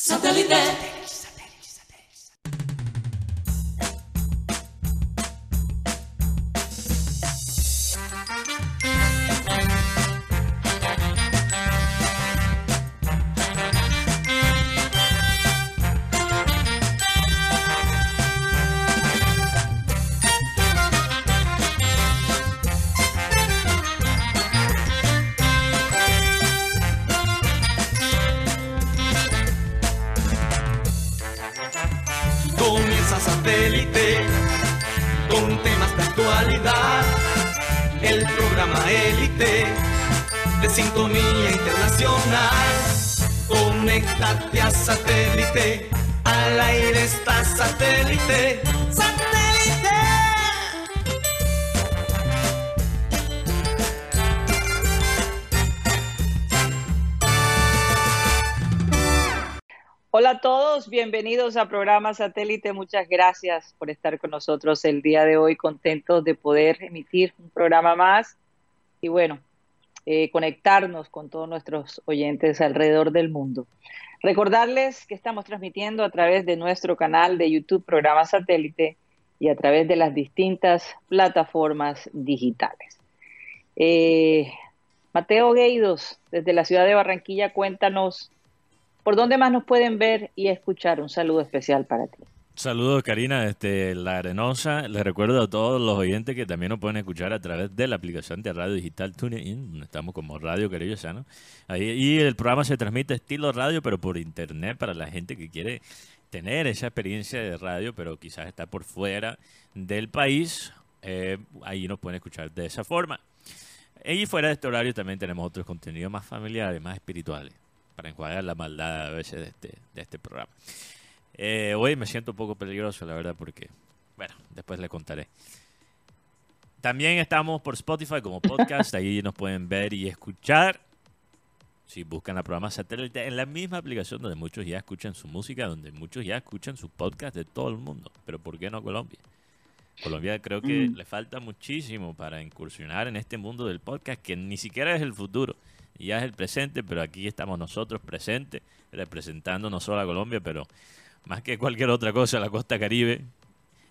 Satellite. Bienvenidos a programa Satélite. Muchas gracias por estar con nosotros el día de hoy, contentos de poder emitir un programa más y bueno, eh, conectarnos con todos nuestros oyentes alrededor del mundo. Recordarles que estamos transmitiendo a través de nuestro canal de YouTube Programa Satélite y a través de las distintas plataformas digitales. Eh, Mateo Gueidos, desde la ciudad de Barranquilla, cuéntanos ¿Por dónde más nos pueden ver y escuchar? Un saludo especial para ti. Saludos Karina desde La Arenosa. Les recuerdo a todos los oyentes que también nos pueden escuchar a través de la aplicación de radio digital TuneIn, donde estamos como Radio Querellosano. Ahí y el programa se transmite estilo radio, pero por internet para la gente que quiere tener esa experiencia de radio, pero quizás está por fuera del país. Eh, ahí nos pueden escuchar de esa forma. Y fuera de este horario también tenemos otros contenidos más familiares, más espirituales para enjuagar la maldad a veces de este, de este programa. Eh, hoy me siento un poco peligroso, la verdad, porque, bueno, después le contaré. También estamos por Spotify como podcast, ahí nos pueden ver y escuchar. Si buscan la programa satélite en la misma aplicación donde muchos ya escuchan su música, donde muchos ya escuchan su podcast de todo el mundo. Pero ¿por qué no Colombia? Colombia creo que le falta muchísimo para incursionar en este mundo del podcast, que ni siquiera es el futuro ya es el presente, pero aquí estamos nosotros presentes, representando no solo a Colombia, pero más que cualquier otra cosa, la costa caribe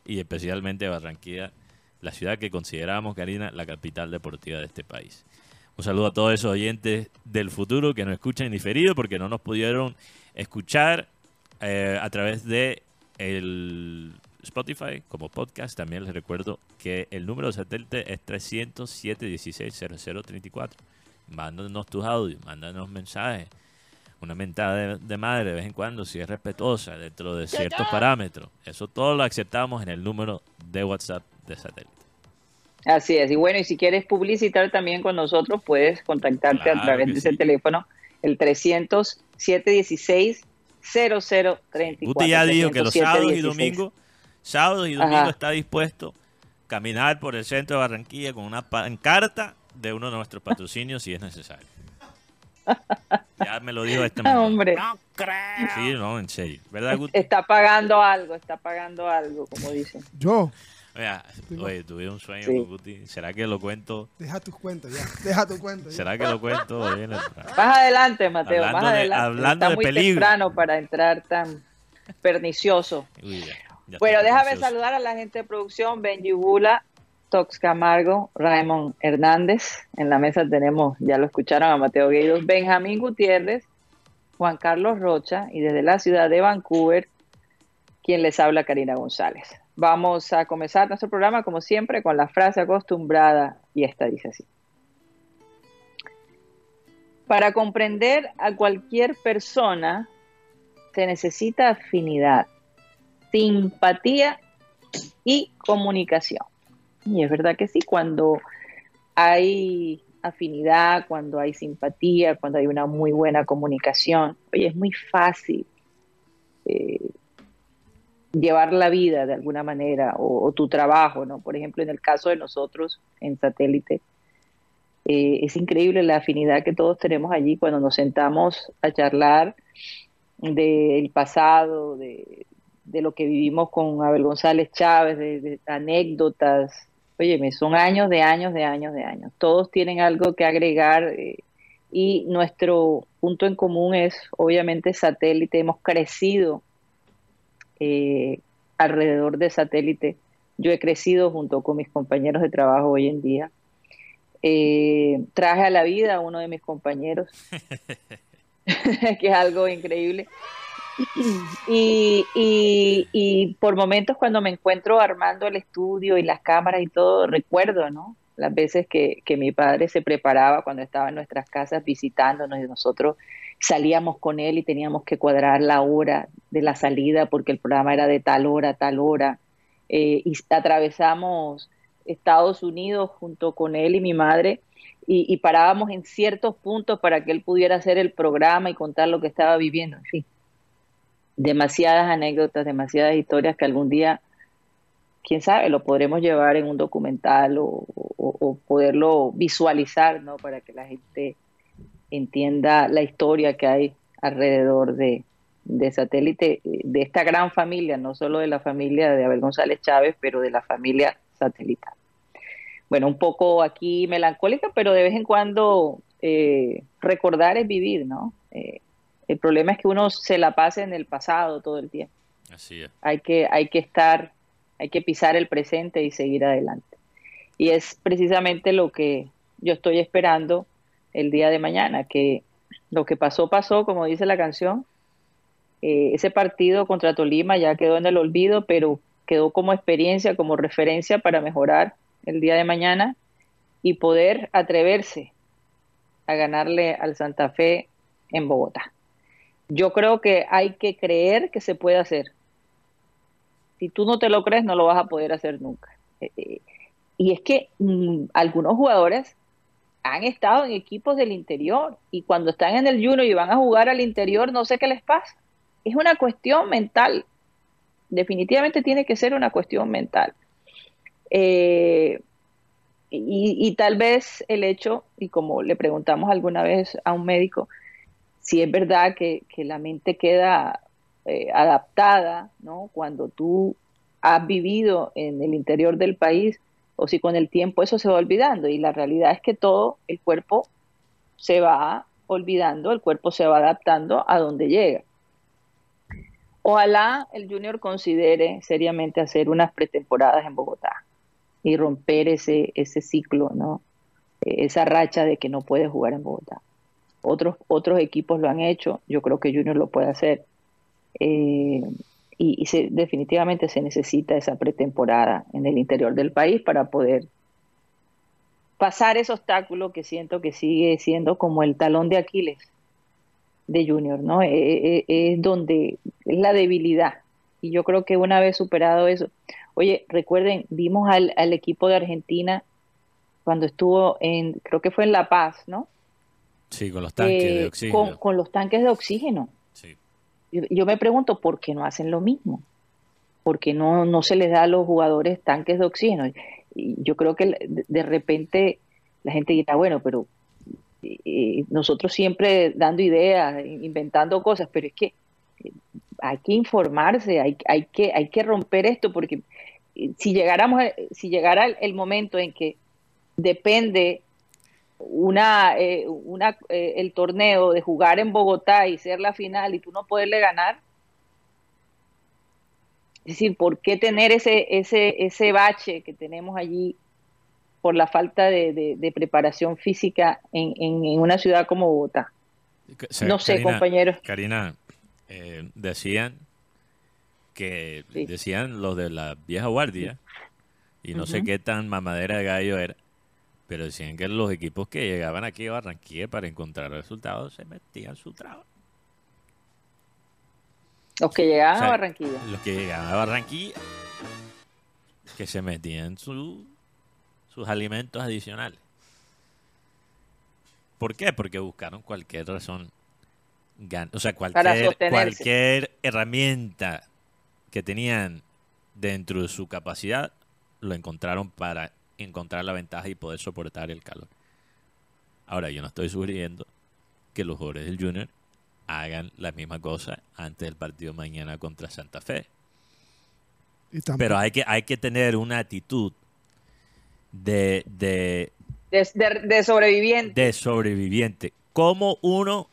y especialmente Barranquilla, la ciudad que consideramos, Karina, la capital deportiva de este país. Un saludo a todos esos oyentes del futuro que nos escuchan en diferido porque no nos pudieron escuchar eh, a través de el Spotify como podcast. También les recuerdo que el número de satélite es 307 16 0034 mándanos tus audios, mándanos mensajes, una mentada de, madre de vez en cuando, si es respetuosa, dentro de ciertos parámetros. Eso todo lo aceptamos en el número de WhatsApp de satélite. Así es, y bueno, y si quieres publicitar también con nosotros, puedes contactarte a través de ese teléfono, el 300 716 0034. Guti ya dijo que los sábados y domingos, sábados y domingos está dispuesto a caminar por el centro de Barranquilla con una pancarta de uno de nuestros patrocinios si es necesario. Ya me lo dijo este momento. Hombre. No creo. Sí, no, en serio. ¿Verdad, Guti? Está pagando algo, está pagando algo, como dicen. Yo. Oye, oye, tuve un sueño con Guti. ¿Será que lo cuento? Deja tus cuentos ya. Deja tu cuento. ¿Será que lo cuento? Más adelante, Mateo. Hablando más de- adelante. hablando está de muy peligro. temprano para entrar tan pernicioso. Uy, ya, ya Bueno, déjame saludar a la gente de producción, Benji Bula, Tox Camargo, Raymond Hernández. En la mesa tenemos, ya lo escucharon, a Mateo Gueidos, Benjamín Gutiérrez, Juan Carlos Rocha y desde la ciudad de Vancouver, quien les habla, Karina González. Vamos a comenzar nuestro programa, como siempre, con la frase acostumbrada y esta dice así. Para comprender a cualquier persona se necesita afinidad, simpatía y comunicación. Y es verdad que sí, cuando hay afinidad, cuando hay simpatía, cuando hay una muy buena comunicación, oye, es muy fácil eh, llevar la vida de alguna manera o, tu trabajo, ¿no? Por ejemplo, en el caso de nosotros en satélite, eh, es increíble la afinidad que todos tenemos allí cuando nos sentamos a charlar del pasado, de, de lo que vivimos con Abel González Chávez, de anécdotas. Óyeme, son años de años de años de años. Todos tienen algo que agregar, eh, y nuestro punto en común es obviamente satélite. Hemos crecido eh, alrededor de satélite. Yo he crecido junto con mis compañeros de trabajo hoy en día. Eh, traje a la vida a uno de mis compañeros, que es algo increíble. Y, y, por momentos cuando me encuentro armando el estudio y las cámaras y todo, recuerdo, ¿no? Las veces que, que mi padre se preparaba cuando estaba en nuestras casas visitándonos y nosotros salíamos con él y teníamos que cuadrar la hora de la salida porque el programa era de tal hora, tal hora. Eh, y atravesamos Estados Unidos junto con él y mi madre y, y, parábamos en ciertos puntos para que él pudiera hacer el programa y contar lo que estaba viviendo. En fin, demasiadas anécdotas, demasiadas historias que algún día, quién sabe, lo podremos llevar en un documental o, poderlo visualizar, ¿no? Para que la gente entienda la historia que hay alrededor de, de satélite, de esta gran familia, no solo de la familia de Abel González Chávez, pero de la familia satelital. Bueno, un poco aquí melancólica, pero de vez en cuando eh, recordar es vivir, ¿no? Eh, el problema es que uno se la pase en el pasado todo el tiempo. Así es. Hay que, hay que estar, hay que pisar el presente y seguir adelante. Y es precisamente lo que yo estoy esperando el día de mañana, que lo que pasó, pasó, como dice la canción. Eh, ese partido contra Tolima ya quedó en el olvido, pero quedó como experiencia, como referencia para mejorar el día de mañana y poder atreverse a ganarle al Santa Fe en Bogotá. Yo creo que hay que creer que se puede hacer. Si tú no te lo crees, no lo vas a poder hacer nunca. Eh, eh, y es que mm, algunos jugadores han estado en equipos del interior y cuando están en el Junior y van a jugar al interior, no sé qué les pasa. Es una cuestión mental. Definitivamente tiene que ser una cuestión mental. Eh, y, y, tal vez el hecho, y como le preguntamos alguna vez a un médico, si es verdad que, la mente queda eh, adaptada, ¿no? Cuando tú has vivido en el interior del país, o si con el tiempo eso se va olvidando. Y la realidad es que todo el cuerpo se va olvidando, el cuerpo se va adaptando a donde llega. Ojalá el Junior considere seriamente hacer unas pretemporadas en Bogotá y romper ese, ese ciclo, ¿no? Esa racha de que no puede jugar en Bogotá. Otros, otros equipos lo han hecho, yo creo que Junior lo puede hacer. Eh, y, definitivamente se necesita esa pretemporada en el interior del país para poder pasar ese obstáculo que siento que sigue siendo como el talón de Aquiles de Junior, ¿no? Eh, eh, es donde es la debilidad. Y yo creo que una vez superado eso, oye, recuerden, vimos al equipo de Argentina cuando estuvo en, creo que fue en La Paz, ¿no? Sí, con los tanques de Eh, oxígeno. con, los tanques de oxígeno. Sí. Yo, yo me pregunto por qué no hacen lo mismo, por qué no, no se les da a los jugadores tanques de oxígeno. Y yo creo que de, repente la gente dirá, bueno, pero eh, nosotros siempre dando ideas, inventando cosas, pero es que eh, hay que informarse, hay, hay, que, hay que romper esto, porque eh, si llegáramos, si llegara el, el momento en que depende una, eh, una eh, el torneo de jugar en Bogotá y ser la final y tú no poderle ganar. Es decir, ¿por qué tener ese, ese, ese bache que tenemos allí por la falta de, de- de preparación física en, en- en una ciudad como Bogotá? No sé, Karina- compañeros. Karina, eh, decían que Sí. decían los de la vieja guardia y no sé qué tan mamadera de gallo era, pero decían que los equipos que llegaban aquí a Barranquilla para encontrar resultados se metían su trabajo. Los que llegaban O sea, a Barranquilla. Los que llegaban a Barranquilla que se metían su- sus alimentos adicionales. ¿Por qué? Porque buscaron cualquier razón. O sea, cualquier, cualquier herramienta que tenían dentro de su capacidad, lo encontraron para encontrar la ventaja y poder soportar el calor. Ahora, yo no estoy sugiriendo que los jugadores del Junior hagan la misma cosa antes del partido mañana contra Santa Fe. Y Pero hay que, hay que tener una actitud de, de, De, de- de sobreviviente. de sobreviviente cómo uno,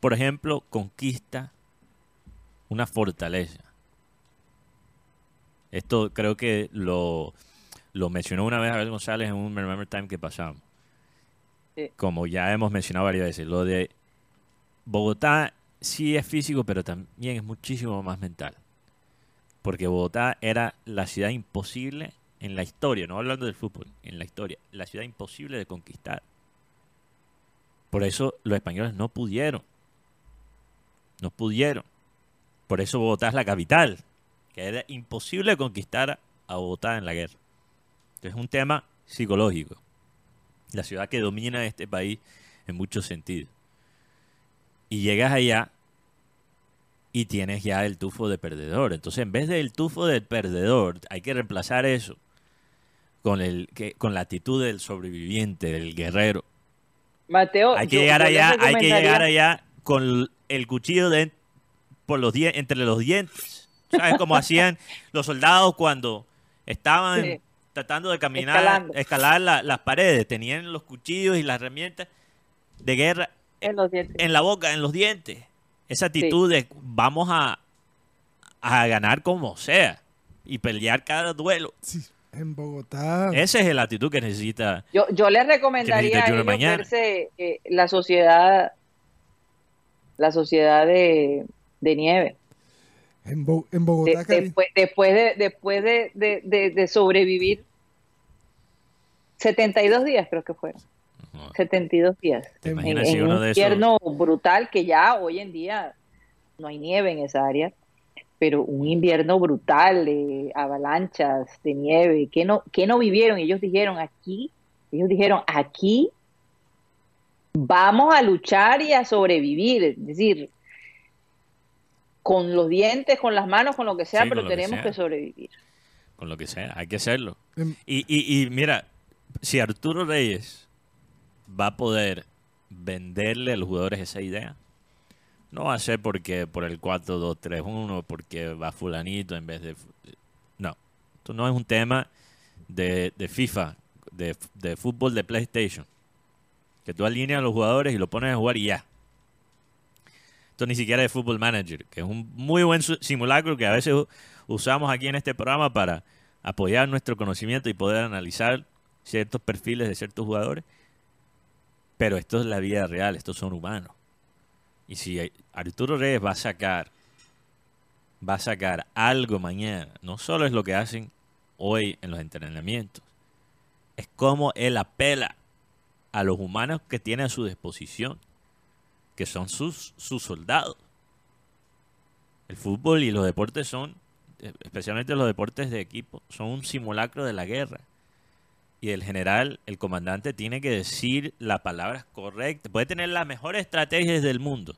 por ejemplo, conquista una fortaleza. Esto creo que lo, lo mencionó una vez Abel González en un Remember Time que pasamos. Sí. Como ya hemos mencionado varias veces, lo de Bogotá sí es físico, pero también es muchísimo más mental. Porque Bogotá era la ciudad imposible en la historia, no hablando del fútbol, en la historia, la ciudad imposible de conquistar. Por eso los españoles no pudieron. No pudieron. Por eso Bogotá es la capital, que era imposible conquistar a Bogotá en la guerra. Es un tema psicológico. La ciudad que domina este país en muchos sentidos. Y llegas allá y tienes ya el tufo de perdedor. Entonces, en vez del tufo del perdedor, hay que reemplazar eso con, el, que, con la actitud del sobreviviente, del guerrero. Mateo, Hay que yo- llegar yo allá, hay que llegar allá con el cuchillo de, por los entre los dientes. ¿Sabes cómo hacían los soldados cuando estaban Sí. Tratando de caminar, Escalando. escalar la- las paredes? Tenían los cuchillos y las herramientas de guerra en los dientes. en la boca, en los dientes. Esa actitud de vamos a, a ganar como sea y pelear cada duelo. Sí, en Bogotá. Esa es la actitud que necesita. Yo, yo les recomendaría a ellos mañana. verse eh, la sociedad, la sociedad de, de nieve. En, Bo- en De- Bogotá, Cari- después, después de, después de, de- de- de sobrevivir 72 días creo que fueron. 72 días. ¿Te En- En, imaginas si en uno un de esos invierno brutal que ya hoy en día no hay nieve en esa área, pero un invierno brutal de avalanchas, de nieve, que no, que no vivieron. Ellos dijeron aquí, ellos dijeron aquí vamos a luchar y a sobrevivir, es decir, con los dientes, con las manos, con lo que sea, Sí, pero que tenemos sea. que sobrevivir. con lo que sea, hay que hacerlo. en- Y, y, y mira, si Arturo Reyes va a poder venderle a los jugadores esa idea, no va a ser porque por el 4-2-3-1, porque va fulanito en vez de... No, esto no es un tema de, FIFA, de, fútbol de PlayStation. Que tú alineas a los jugadores y lo pones a jugar y ya. Esto ni siquiera es Football Manager, que es un muy buen simulacro que a veces usamos aquí en este programa para apoyar nuestro conocimiento y poder analizar ciertos perfiles de ciertos jugadores. Pero esto es la vida real, estos son humanos. Y si Arturo Reyes va a sacar, va a sacar algo mañana, no solo es lo que hacen hoy en los entrenamientos, es como él apela a los humanos que tiene a su disposición, que son sus, sus soldados. El fútbol y los deportes son, eh, especialmente los deportes de equipo, son un simulacro de la guerra. Y el general, el comandante, tiene que decir las palabras correctas. Puede tener las mejores estrategias del mundo.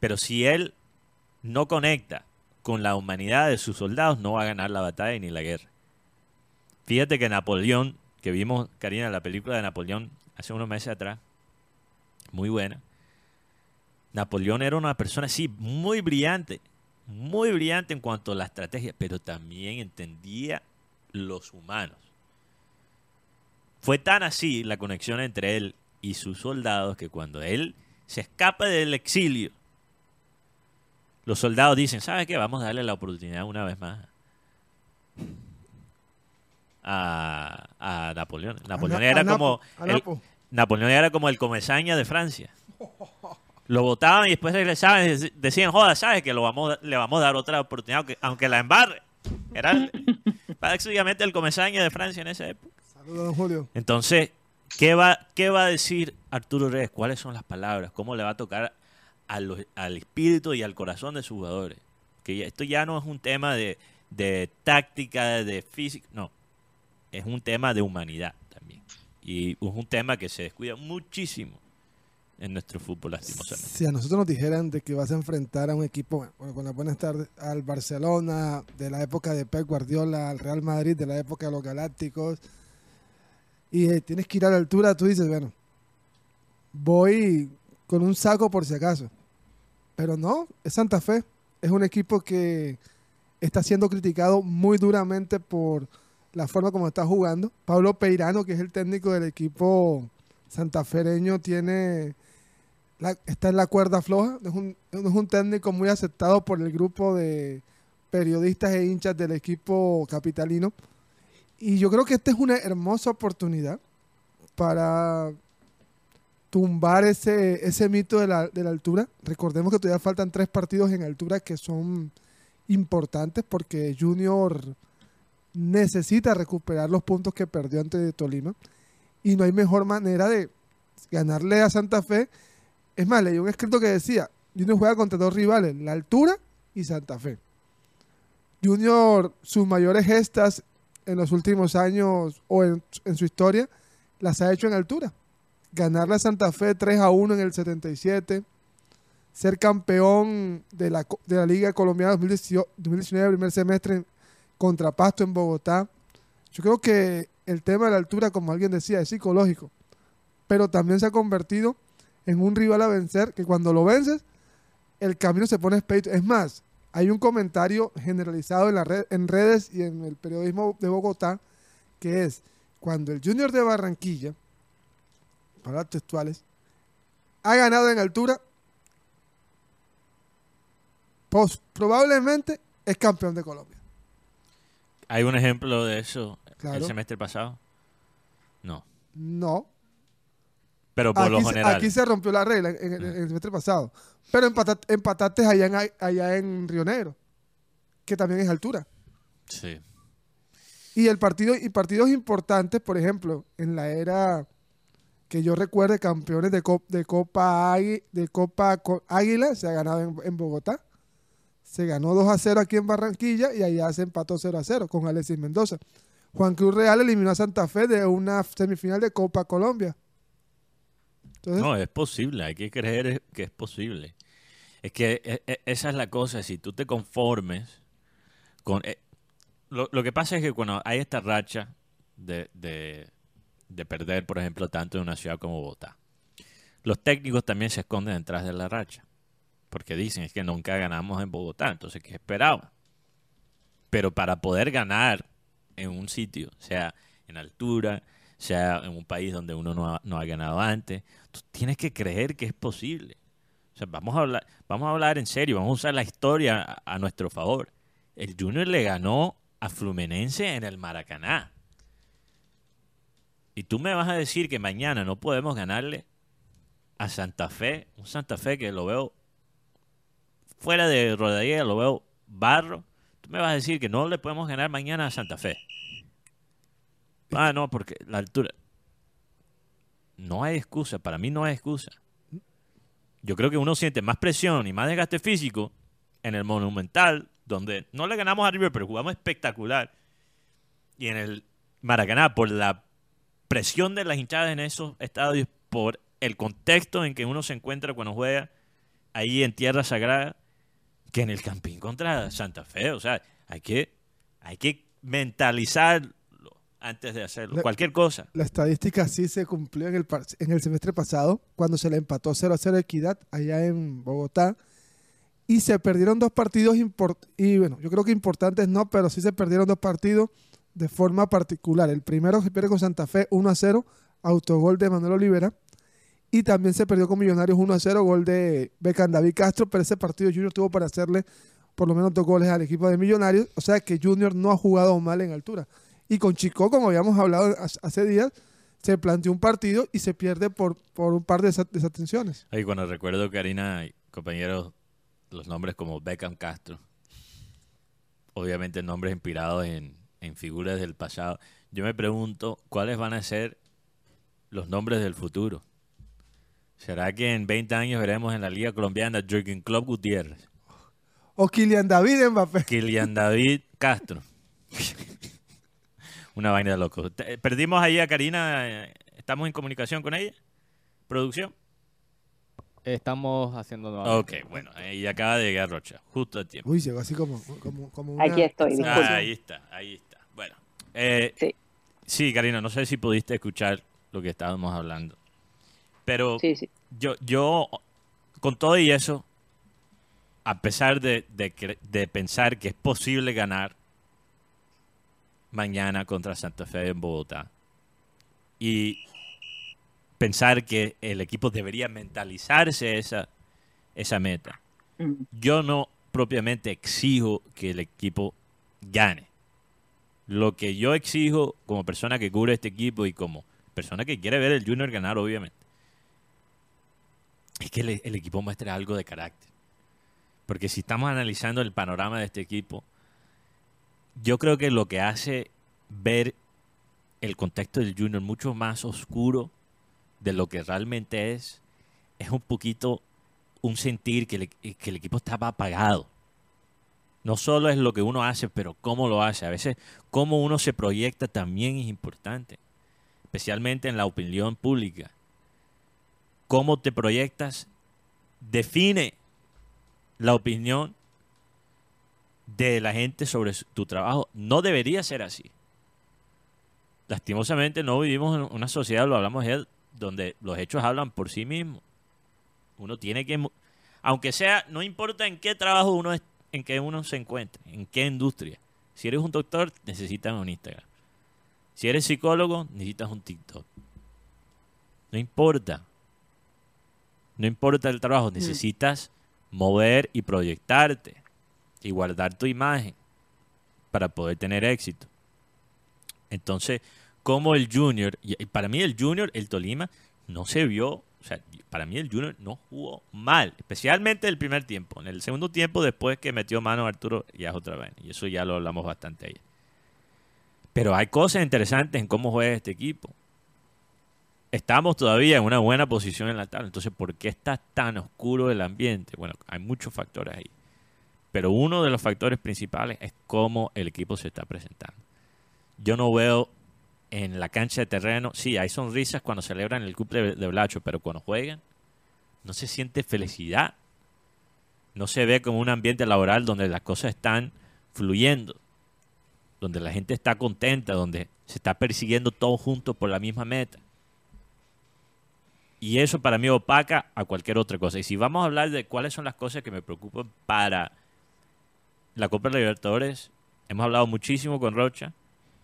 Pero si él no conecta con la humanidad de sus soldados, no va a ganar la batalla ni la guerra. Fíjate que Napoleón, que vimos, Karina, la película de Napoleón hace unos meses atrás, muy buena. Napoleón era una persona, sí, muy brillante, muy brillante en cuanto a la estrategia, pero también entendía los humanos. Fue tan así la conexión entre él y sus soldados que cuando él se escapa del exilio, los soldados dicen, ¿sabes qué? Vamos a darle la oportunidad una vez más a, a Napoleón. Napoleón Na- era a como el- Napo. Napoleón era como el comesaña de Francia. Lo votaban y después regresaban y dec- decían, joda, ¿sabes que lo vamos, le vamos a dar otra oportunidad, aunque, aunque la embarre? Era básicamente el comesaña de Francia en esa época. Saludos, don Julio. Entonces, ¿qué va, ¿qué va a decir Arturo Reyes? ¿Cuáles son las palabras? ¿Cómo le va a tocar a los- al espíritu y al corazón de sus jugadores? Que ya- esto ya no es un tema de, de táctica, de física, no. Es un tema de humanidad también. Y es un tema que se descuida muchísimo en nuestro fútbol, lastimosamente. Si a nosotros nos dijeran de que vas a enfrentar a un equipo, bueno, con las buenas tardes, al Barcelona de la época de Pep Guardiola, al Real Madrid de la época de los Galácticos, y eh, tienes que ir a la altura, tú dices, bueno, voy con un saco por si acaso. Pero no, es Santa Fe. Es un equipo que está siendo criticado muy duramente por la forma como está jugando. Pablo Peirano, que es el técnico del equipo santafereño, tiene la- está en la cuerda floja. Es, un, es un técnico muy aceptado por el grupo de periodistas e hinchas del equipo capitalino. Y yo creo que esta es una hermosa oportunidad para tumbar ese, ese mito de la, de la altura. Recordemos que todavía faltan tres partidos en altura que son importantes porque Junior necesita recuperar los puntos que perdió ante Tolima y no hay mejor manera de ganarle a Santa Fe. Es más, leí un escrito que decía, Junior juega contra dos rivales, la altura y Santa Fe. Junior, sus mayores gestas en los últimos años o en, su historia, las ha hecho en altura. Ganarle a Santa Fe 3 a 1 en el 77, ser campeón de la, de la Liga Colombiana 2018 2019, primer semestre contra Pasto en Bogotá. Yo creo que el tema de la altura, como alguien decía, es psicológico, pero también se ha convertido en un rival a vencer que cuando lo vences, el camino se pone expedito. Es más, hay un comentario generalizado en, la red, en redes y en el periodismo de Bogotá que es cuando el Junior de Barranquilla, palabras textuales, ha ganado en altura, probablemente es campeón de Colombia. ¿Hay un ejemplo de eso el semestre pasado? No. No, Pero por lo aquí, general. aquí se rompió la regla en, en el- en el semestre pasado. Pero empata- empataste allá en, allá en Río Negro, que también es altura. Sí. Y el partido y partidos importantes, por ejemplo, en la era que yo recuerde campeones de, Cop- de Copa de Copa Co- Águila se ha ganado en, en Bogotá. Se ganó 2 a 0 aquí en Barranquilla y allá se empató 0 a 0 con Alexis Mendoza. Juan Cruz Real eliminó a Santa Fe de una semifinal de Copa Colombia. No, es posible, hay que creer que es posible. Es que e- e- esa es la cosa, si tú te conformes con... eh, lo, que pasa es que cuando hay esta racha de, de, de perder, por ejemplo, tanto en una ciudad como Bogotá, los técnicos también se esconden detrás de la racha, porque dicen es que nunca ganamos en Bogotá, entonces ¿qué esperaban? Pero para poder ganar en un sitio, sea en altura, sea en un país donde uno no ha, no ha ganado antes, tú tienes que creer que es posible. O sea, vamos a hablar, vamos a hablar en serio, vamos a usar la historia a, nuestro favor. El Junior le ganó a Fluminense en el Maracaná. Y tú me vas a decir que mañana no podemos ganarle a Santa Fe, un Santa Fe que lo veo fuera de rodadilla, lo veo barro. Tú me vas a decir que no le podemos ganar mañana a Santa Fe. Ah, no, porque la altura. No hay excusa, para mí no hay excusa. Yo creo que uno siente más presión y más desgaste físico en el Monumental, donde no le ganamos a River, pero jugamos espectacular. Y en el Maracaná, por la presión de las hinchadas en esos estadios, por el contexto en que uno se encuentra cuando juega ahí en tierra sagrada, que en el Campín contra Santa Fe. O sea, hay que, hay que mentalizarlo antes de hacerlo. Cualquier cosa. la estadística sí se cumplió en el, par- en el semestre pasado, cuando se le empató 0 a 0 a Equidad allá en Bogotá. Y se perdieron dos partidos y bueno, yo creo que importantes no, pero sí se perdieron dos partidos de forma particular. El primero se pierde con Santa Fe 1 a 0, autogol de Manuel Olivera. Y también se perdió con Millonarios 1 a 0, gol de Becan David Castro, pero ese partido Junior tuvo para hacerle por lo menos dos goles al equipo de Millonarios. O sea que Junior no ha jugado mal en altura. Y con Chico, como habíamos hablado hace- días, se planteó un partido y se pierde por, por un par de desa- desatenciones. Ay, cuando recuerdo, Karina, y compañeros, los nombres como Beckham Castro, obviamente nombres inspirados en, en figuras del pasado, yo me pregunto cuáles van a ser los nombres del futuro. ¿Será que en 20 años veremos en la Liga Colombiana Jürgen Klopp Gutiérrez, O Kylian David Mbappé. Kylian David Castro? Una vaina de loco. Te- Perdimos ahí a Karina, eh, ¿estamos en comunicación con ella? ¿Producción? Estamos haciendo nuevamente. Ok, bueno, y acaba de llegar Rocha, justo a tiempo. Uy, llegó así como, como, como una- Aquí estoy. Ah, ahí está, ahí está. Bueno, eh, Sí. sí, Karina, no sé si pudiste escuchar lo que estábamos hablando. Pero Sí, sí. yo, yo, con todo y eso, a pesar de, de, cre- de pensar que es posible ganar mañana contra Santa Fe en Bogotá, y pensar que el equipo debería mentalizarse esa, esa meta. Mm. Yo no propiamente exijo que el equipo gane. Lo que yo exijo como persona que cubre este equipo y como persona que quiere ver el Junior ganar, obviamente, es que el, el equipo muestre algo de carácter. Porque si estamos analizando el panorama de este equipo, yo creo que lo que hace ver el contexto del Junior mucho más oscuro de lo que realmente es, es un poquito un sentir que, que el equipo estaba apagado. No solo es lo que uno hace, pero cómo lo hace. A veces cómo uno se proyecta también es importante, especialmente en la opinión pública. Cómo te proyectas define la opinión de la gente sobre tu trabajo. No debería ser así. Lastimosamente no vivimos en una sociedad, lo hablamos ayer, donde los hechos hablan por sí mismos. Uno tiene que, aunque sea, no importa en qué trabajo uno es, en que uno se encuentre, en qué industria. Si eres un doctor, necesitas un Instagram. Si eres psicólogo, necesitas un TikTok. No importa. No importa el trabajo, necesitas mover y proyectarte y guardar tu imagen para poder tener éxito. Entonces, como el Junior, y para mí el Junior, el Tolima, no se vio, o sea, para mí el Junior no jugó mal, especialmente el primer tiempo. En el segundo tiempo, después que metió mano Arturo, ya es otra vez, y eso ya lo hablamos bastante ayer. Pero hay cosas interesantes en cómo juega este equipo. Estamos todavía en una buena posición en la tabla, entonces ¿por qué está tan oscuro el ambiente? Bueno, hay muchos factores ahí. Pero uno de los factores principales es cómo el equipo se está presentando. Yo no veo en la cancha de terreno, sí, hay sonrisas cuando celebran el cumple de Blacho, pero cuando juegan no se siente felicidad. No se ve como un ambiente laboral donde las cosas están fluyendo, donde la gente está contenta, donde se está persiguiendo todos juntos por la misma meta. Y eso para mí opaca a cualquier otra cosa. Y si vamos a hablar de cuáles son las cosas que me preocupan para la Copa Libertadores, hemos hablado muchísimo con Rocha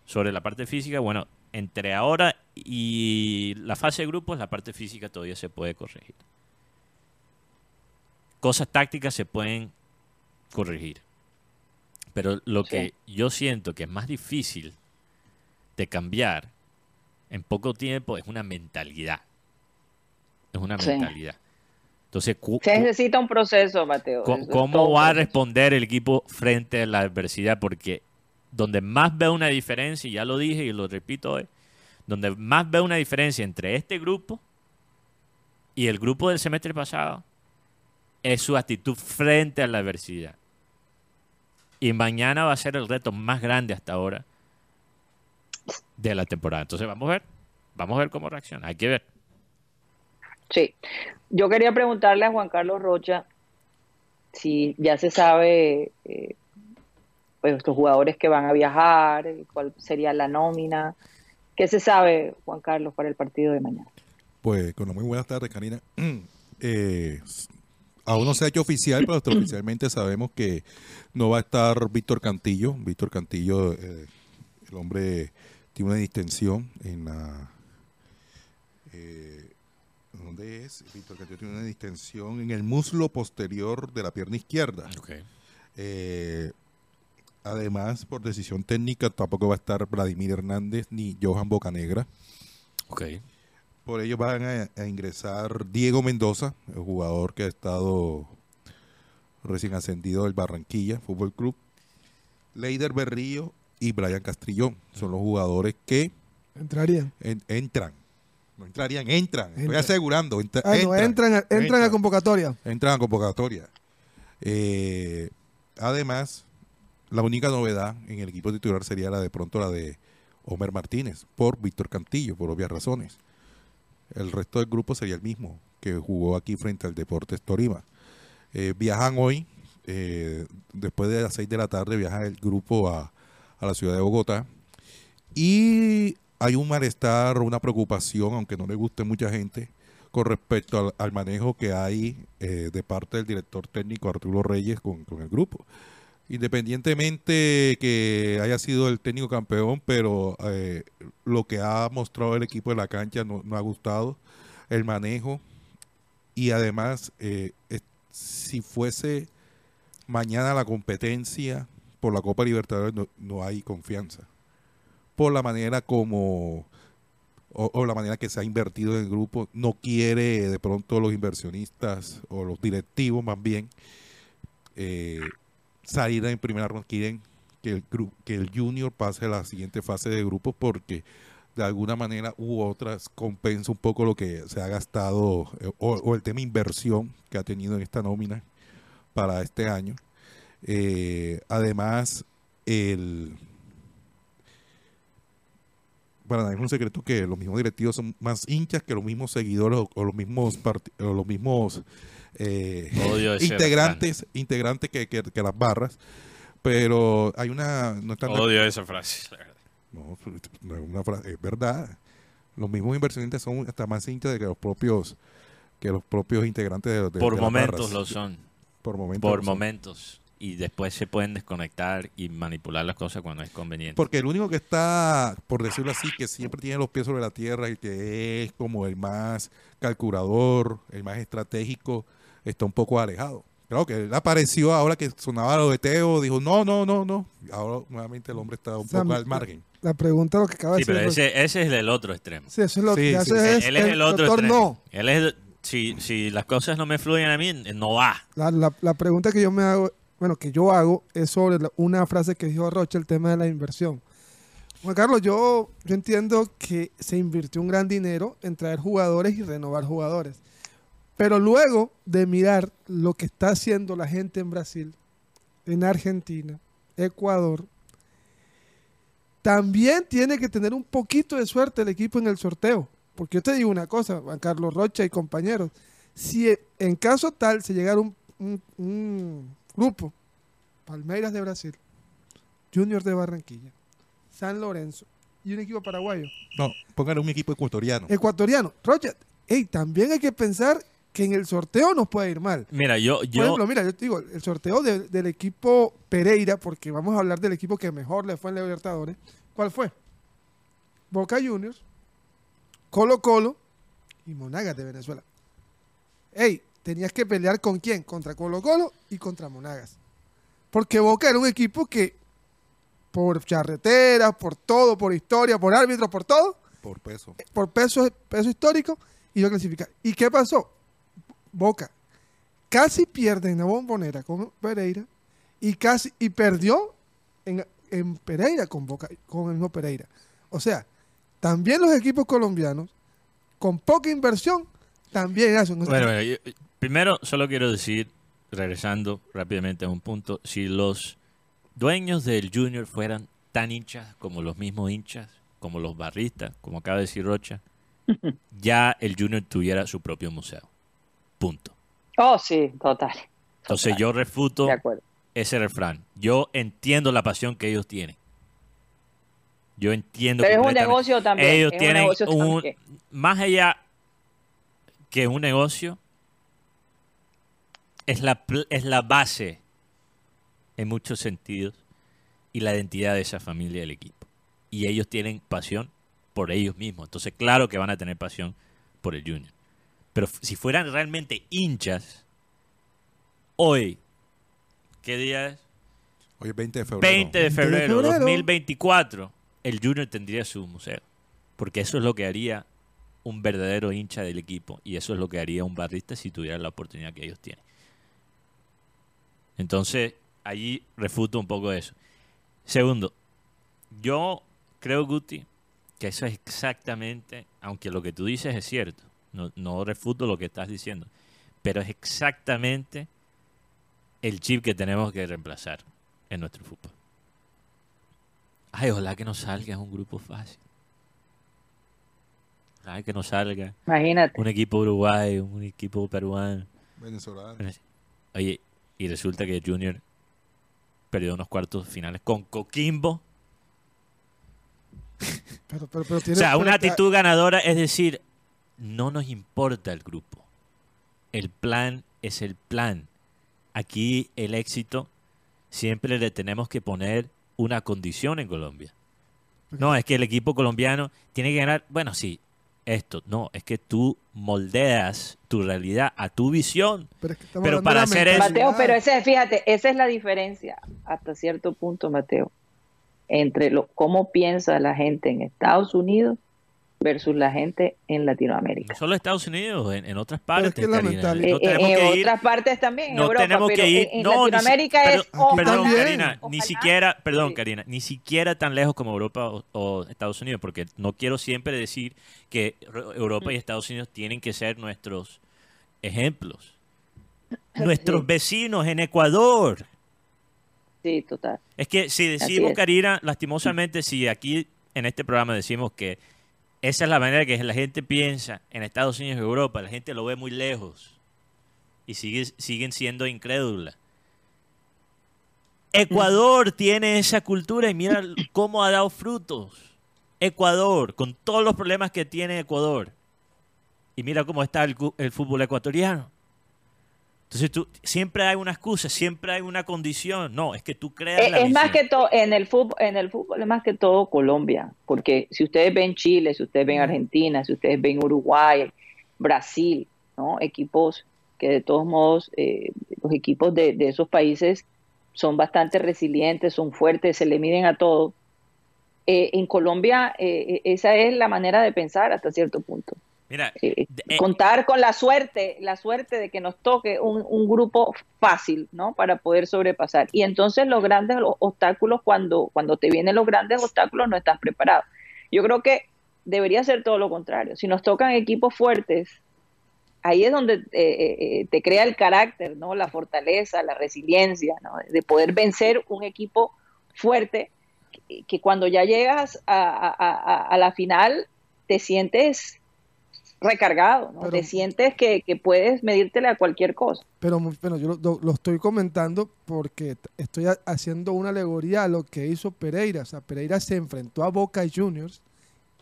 sobre la parte física. Bueno, entre ahora y la fase de grupos, la parte física todavía se puede corregir. Cosas tácticas se pueden corregir. Pero lo Sí. que yo siento que es más difícil de cambiar en poco tiempo es una mentalidad. Es una Sí. Entonces, Se necesita un proceso, Mateo. ¿Cómo va a responder el equipo frente a la adversidad? Porque donde más veo una diferencia, y ya lo dije y lo repito hoy, donde más veo una diferencia entre este grupo y el grupo del semestre pasado es su actitud frente a la adversidad. Y mañana va a ser el reto más grande hasta ahora de la temporada. Entonces vamos a ver, vamos a ver cómo reacciona. Hay que ver. Sí. Yo quería preguntarle a Juan Carlos Rocha si ya se sabe, eh, pues, estos jugadores que van a viajar, cuál sería la nómina. ¿Qué se sabe, Juan Carlos, para el partido de mañana? Pues, con muy buenas tardes, Karina. Eh, aún no se ha hecho oficial, pero oficialmente sabemos que no va a estar Víctor Cantillo. Víctor Cantillo, eh, el hombre tiene una distensión en la... eh, ¿Dónde es? Víctor Cantillo tiene una distensión en el muslo posterior de la pierna izquierda. Eh, además, por decisión técnica, tampoco va a estar Vladimir Hernández ni Johan Bocanegra. Por ello van a, a ingresar Diego Mendoza, el jugador que ha estado recién ascendido del Barranquilla Fútbol Club. Leider Berrío y Brian Castrillón son los jugadores que Entrarían. en- entran. No entrarían, entran. Estoy asegurando. entra- Ah, no, entran, a- entran a convocatoria. entran a convocatoria. Eh, además, la única novedad en el equipo titular sería la de pronto la de Homer Martínez por Víctor Cantillo, por obvias razones. El resto del grupo sería el mismo que jugó aquí frente al Deportes Torima. Eh, viajan hoy, eh, después de las 6 de la tarde, viaja el grupo a, a la ciudad de Bogotá. Y hay un malestar, una preocupación, aunque no le guste mucha gente, con respecto al, manejo que hay eh, de parte del director técnico Arturo Reyes con, el grupo. Independientemente que haya sido el técnico campeón, pero eh, lo que ha mostrado el equipo de la cancha no, ha gustado. el manejo y además eh, si fuese mañana la competencia por la Copa Libertadores no hay confianza por la manera como o, la manera que se ha invertido en el grupo no quiere de pronto los inversionistas o los directivos más bien eh, salir en primera ronda quieren que el que el junior pase a la siguiente fase de grupos porque de alguna manera u otras compensa un poco lo que se ha gastado eh, o, o el tema inversión que ha tenido en esta nómina para este año. Eh, además, el para nadie es un secreto que los mismos directivos son más hinchas que los mismos seguidores o, o los mismos o los mismos eh, integrantes integrantes que, que- que las barras pero hay una no están de- Odio esa frase, la verdad. no, no es una fra- es verdad. Los mismos inversionistas son hasta más hinchas de que los propios que los propios integrantes de, de- Por de las momentos barras. lo son. Por momentos. Por momentos. Y después se pueden desconectar y manipular las cosas cuando es conveniente. Porque el único que está, por decirlo así, que siempre tiene los pies sobre la tierra y que es como el más calculador, el más estratégico, está un poco alejado. Claro que él apareció ahora que sonaba lo de Teo, dijo no, no, no, no. Ahora nuevamente el hombre está un sea, poco al margen. La pregunta lo que acaba de Sí, pero ese, ese es el otro extremo. Sí, eso es lo Sí, que sí, hace sí. él es el otro doctor extremo. no. Él es el- si, si las cosas no me fluyen a mí, no va. La, la- la pregunta que yo me hago, bueno, que yo hago es sobre una frase que dijo Rocha, el tema de la inversión. Juan Carlos, yo, yo entiendo que se invirtió un gran dinero en traer jugadores y renovar jugadores. Pero luego de mirar lo que está haciendo la gente en Brasil, en Argentina, Ecuador, también tiene que tener un poquito de suerte el equipo en el sorteo. Porque yo te digo una cosa, Juan Carlos Rocha y compañeros, si en caso tal se llegara un grupo, Palmeiras de Brasil, Junior de Barranquilla, San Lorenzo y un equipo paraguayo, No, póngale un equipo ecuatoriano. ecuatoriano, Rocha, hey, también hay que pensar que en el sorteo nos puede ir mal. Mira, yo, Por yo, ejemplo, mira, yo te digo, el sorteo de- del equipo Pereira, porque vamos a hablar del equipo que mejor le fue en la Libertadores, ¿cuál fue? Boca Juniors, Colo Colo y Monagas de Venezuela. Ey, tenías que pelear con quién? Contra Colo Colo y contra Monagas. Porque Boca era un equipo que, por charreteras, por todo, por historia, por árbitros, por todo, Por peso. por peso, peso histórico, iba a clasificar. ¿Y qué pasó? Boca casi pierde en la bombonera con Pereira y casi y perdió en, en Pereira con Boca con el mismo Pereira. O sea, también los equipos colombianos con poca inversión también hacen bueno, bueno, yo- primero solo quiero decir, regresando rápidamente a un punto, si los dueños del Junior fueran tan hinchas como los mismos hinchas, como los barristas, como acaba de decir Rocha, ya el Junior tuviera su propio museo. Punto. Oh, sí, total. Entonces yo refuto ese refrán. Yo entiendo la pasión que ellos tienen. Yo entiendo Pero es un negocio también. Ellos es un tienen negocio un, también. más allá que un negocio, es la, es la base en muchos sentidos y la identidad de esa familia del equipo. Y ellos tienen pasión por ellos mismos. Entonces, claro que van a tener pasión por el Junior. Pero si fueran realmente hinchas, hoy, ¿qué día es? Hoy es 20 de febrero. 20 de 20 de febrero, febrero. 2024, el Junior tendría su museo. Porque eso es lo que haría un verdadero hincha del equipo. Y eso es lo que haría un barrista si tuviera la oportunidad que ellos tienen. Entonces, allí refuto un poco eso. Segundo, yo creo, Guti, que eso es exactamente, aunque lo que tú dices es cierto, no, no refuto lo que estás diciendo, pero es exactamente el chip que tenemos que reemplazar en nuestro fútbol. Ay, ojalá que nos salga un grupo fácil. Ojalá que nos salga Imagínate. un equipo uruguayo, un equipo peruano. Venezolano. Oye, y resulta que Junior perdió unos cuartos finales con Coquimbo. Pero, pero, pero O sea, una actitud ganadora es decir, no nos importa el grupo. El plan es el plan. Aquí el éxito siempre le tenemos que poner una condición en Colombia. No, es que el equipo colombiano tiene que ganar. Bueno, sí, esto. No, es que tú moldeas tu realidad a tu visión. Pero, es que estamos Pero hablando para hacer eso-. Mateo, pero ese, fíjate, esa es la diferencia hasta cierto punto, Mateo, entre lo, cómo piensa la gente en Estados Unidos versus la gente en Latinoamérica. No solo Estados Unidos, en, en otras Pero es partes, que la Karina. mentalidad- Eh, No eh, tenemos en que ir otras partes también, en no Europa, tenemos pero que ir. en, en no, si- Latinoamérica pero- es ojalá, Perdón, también. Karina, ni siquiera, perdón, Sí. Karina, ni siquiera tan lejos como Europa o, o Estados Unidos, porque no quiero siempre decir que Ro- Europa y Mm. Estados Unidos tienen que ser nuestros ejemplos. Nuestros Sí. vecinos en Ecuador. Sí, total. Es que si decimos, es. Karina, lastimosamente, si aquí en este programa decimos que esa es la manera que la gente piensa en Estados Unidos y Europa, la gente lo ve muy lejos y sigue, siguen siendo incrédula. Ecuador tiene esa cultura y mira cómo ha dado frutos. Ecuador, con todos los problemas que tiene Ecuador. Y mira cómo está el, el fútbol ecuatoriano. Entonces tú, siempre hay una excusa, siempre hay una condición. No, es que tú creas Es, la es más que todo en el fútbol, en el fútbol es más que todo Colombia, porque si ustedes ven Chile, si ustedes ven Argentina, si ustedes ven Uruguay, Brasil, ¿no? Equipos que de todos modos eh, los equipos de, de esos países son bastante resilientes, son fuertes, se le miden a todo. Eh, en Colombia eh, esa es la manera de pensar hasta cierto punto. Mira, Eh, eh, contar con la suerte, la suerte de que nos toque un, un grupo fácil, ¿no? Para poder sobrepasar. Y entonces los grandes obstáculos, cuando, cuando te vienen los grandes obstáculos, no estás preparado. Yo creo que debería ser todo lo contrario. Si nos tocan equipos fuertes, ahí es donde eh, eh, te crea el carácter, ¿no? La fortaleza, la resiliencia, ¿no? De poder vencer un equipo fuerte que, que cuando ya llegas a, a- a- a la final te sientes recargado, ¿no? Pero- te sientes que, que puedes medírtele a cualquier cosa. Pero bueno, yo lo, estoy comentando porque estoy ha- haciendo una alegoría a lo que hizo Pereira. O sea, Pereira se enfrentó a Boca Juniors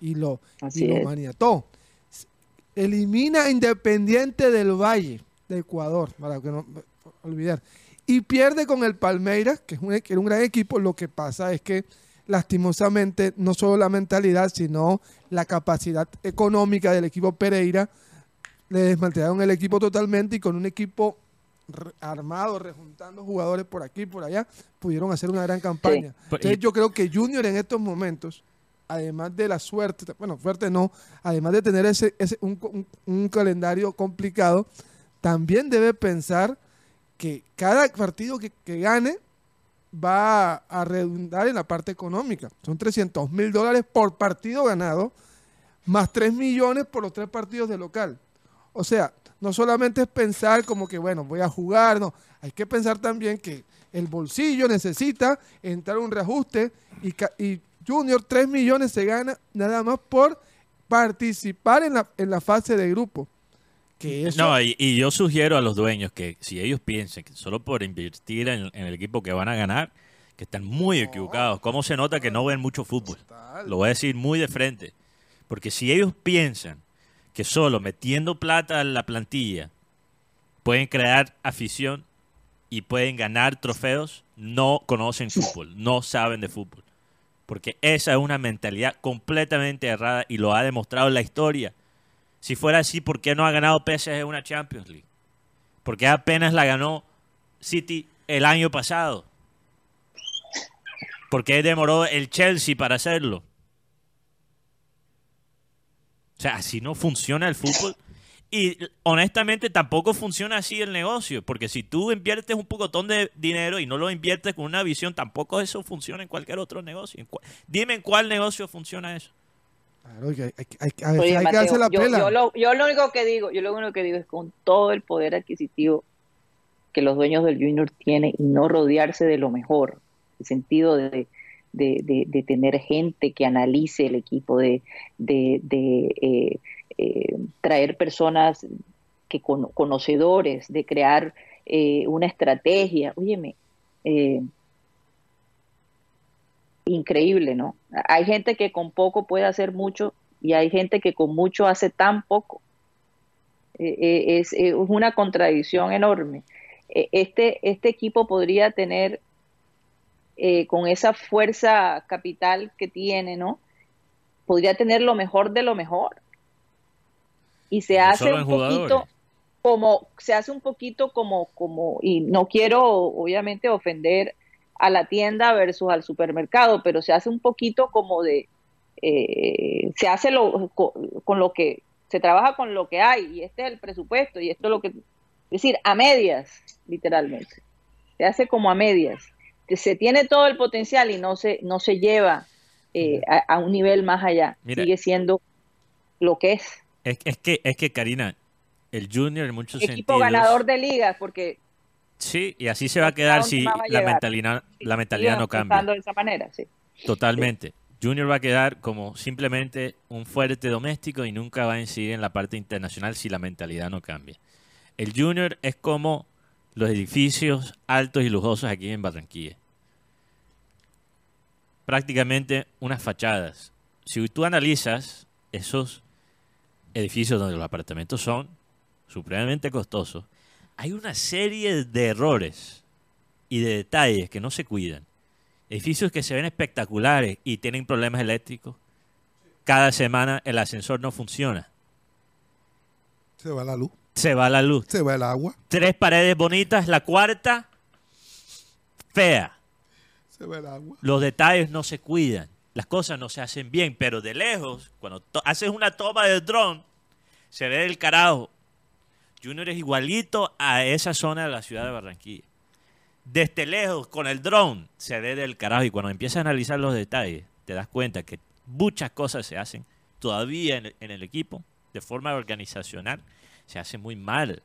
y lo, Así y lo maniató. Elimina a Independiente del Valle de Ecuador, para que no olvidar. Y pierde con el Palmeiras, que, es un, que era un gran equipo. Lo que pasa es que lastimosamente no solo la mentalidad, sino la capacidad económica del equipo Pereira le desmantelaron el equipo totalmente y con un equipo armado, rejuntando jugadores por aquí y por allá, pudieron hacer una gran campaña. Entonces yo creo que Junior en estos momentos, además de la suerte, bueno, suerte no, además de tener ese, ese un, un- un calendario complicado, también debe pensar que cada partido que, que gane va a redundar en la parte económica. Son 300 mil dólares por partido ganado, más 3 millones por los tres partidos de local. O sea, no solamente es pensar como que, bueno, voy a jugar, no. Hay que pensar también que el bolsillo necesita entrar un reajuste y, y Junior 3 millones se gana nada más por participar en la, en la fase de grupo. Que eso, No, y, y yo sugiero a los dueños que si ellos piensan que solo por invertir en, en el equipo que van a ganar, que están muy equivocados. ¿Cómo se nota que no ven mucho fútbol? Lo voy a decir muy de frente. Porque si ellos piensan que solo metiendo plata en la plantilla pueden crear afición y pueden ganar trofeos, no conocen fútbol, no saben de fútbol. Porque esa es una mentalidad completamente errada y lo ha demostrado la historia. Si fuera así, ¿por qué no ha ganado PSG una Champions League? ¿Por qué apenas la ganó City el año pasado? ¿Por qué demoró el Chelsea para hacerlo? O sea, así no funciona el fútbol. Y honestamente tampoco funciona así el negocio, porque si tú inviertes un pocotón de dinero y no lo inviertes con una visión, tampoco eso funciona en cualquier otro negocio. ¿En cuál- Dime en cuál negocio funciona eso. Claro, hay, hay- hay- a veces Oye, hay que darse la yo, pela. yo lo, yo lo único que digo, yo lo único que digo es con todo el poder adquisitivo que los dueños del Junior tienen y no rodearse de lo mejor, el sentido de, de, de- de tener gente que analice el equipo, de, de, de, eh, eh, traer personas que con- conocedores, de crear eh, una estrategia. Óyeme, eh, increíble, ¿no? Hay gente que con poco puede hacer mucho y hay gente que con mucho hace tan poco. Eh, eh, es, es una contradicción enorme. Eh, Este, este equipo podría tener, eh, con esa fuerza capital que tiene, ¿no? Podría tener lo mejor de lo mejor. y se No hace un poquito como se hace un poquito como como y no quiero obviamente ofender a la tienda versus al supermercado, pero se hace un poquito como de eh, se hace lo, co- con, lo que se trabaja con lo que hay y este es el presupuesto y esto es lo que es decir a medias literalmente se hace como a medias que se tiene todo el potencial y no se no se lleva eh, a, a un nivel más allá Mira. sigue siendo lo que es Es, es que, es que Karina, el Junior en muchos equipo sentidos. ganador de ligas porque Sí, y así se va a ¿A quedar si más va a la mentalidad, la mentalidad no cambia. pensando de esa manera sí Totalmente. Junior va a quedar como simplemente un fuerte doméstico y nunca va a incidir en la parte internacional si la mentalidad no cambia. El Junior es como los edificios altos y lujosos aquí en Barranquilla. Prácticamente unas fachadas. Si tú analizas esos edificios donde los apartamentos son supremamente costosos, hay una serie de errores y de detalles que no se cuidan edificios que se ven espectaculares y tienen problemas eléctricos. Cada semana el ascensor no funciona. Se va la luz, Se va la luz. se va el agua, Tres paredes bonitas, la cuarta fea. se va el agua. Los detalles no se cuidan. Las cosas no se hacen bien, pero de lejos, cuando haces una toma de dron, se ve del carajo. Junior es igualito a esa zona de la ciudad de Barranquilla. Desde lejos, con el dron, se ve del carajo. Y cuando empiezas a analizar los detalles, te das cuenta que muchas cosas se hacen todavía en el, en el equipo, de forma organizacional, se hace muy mal.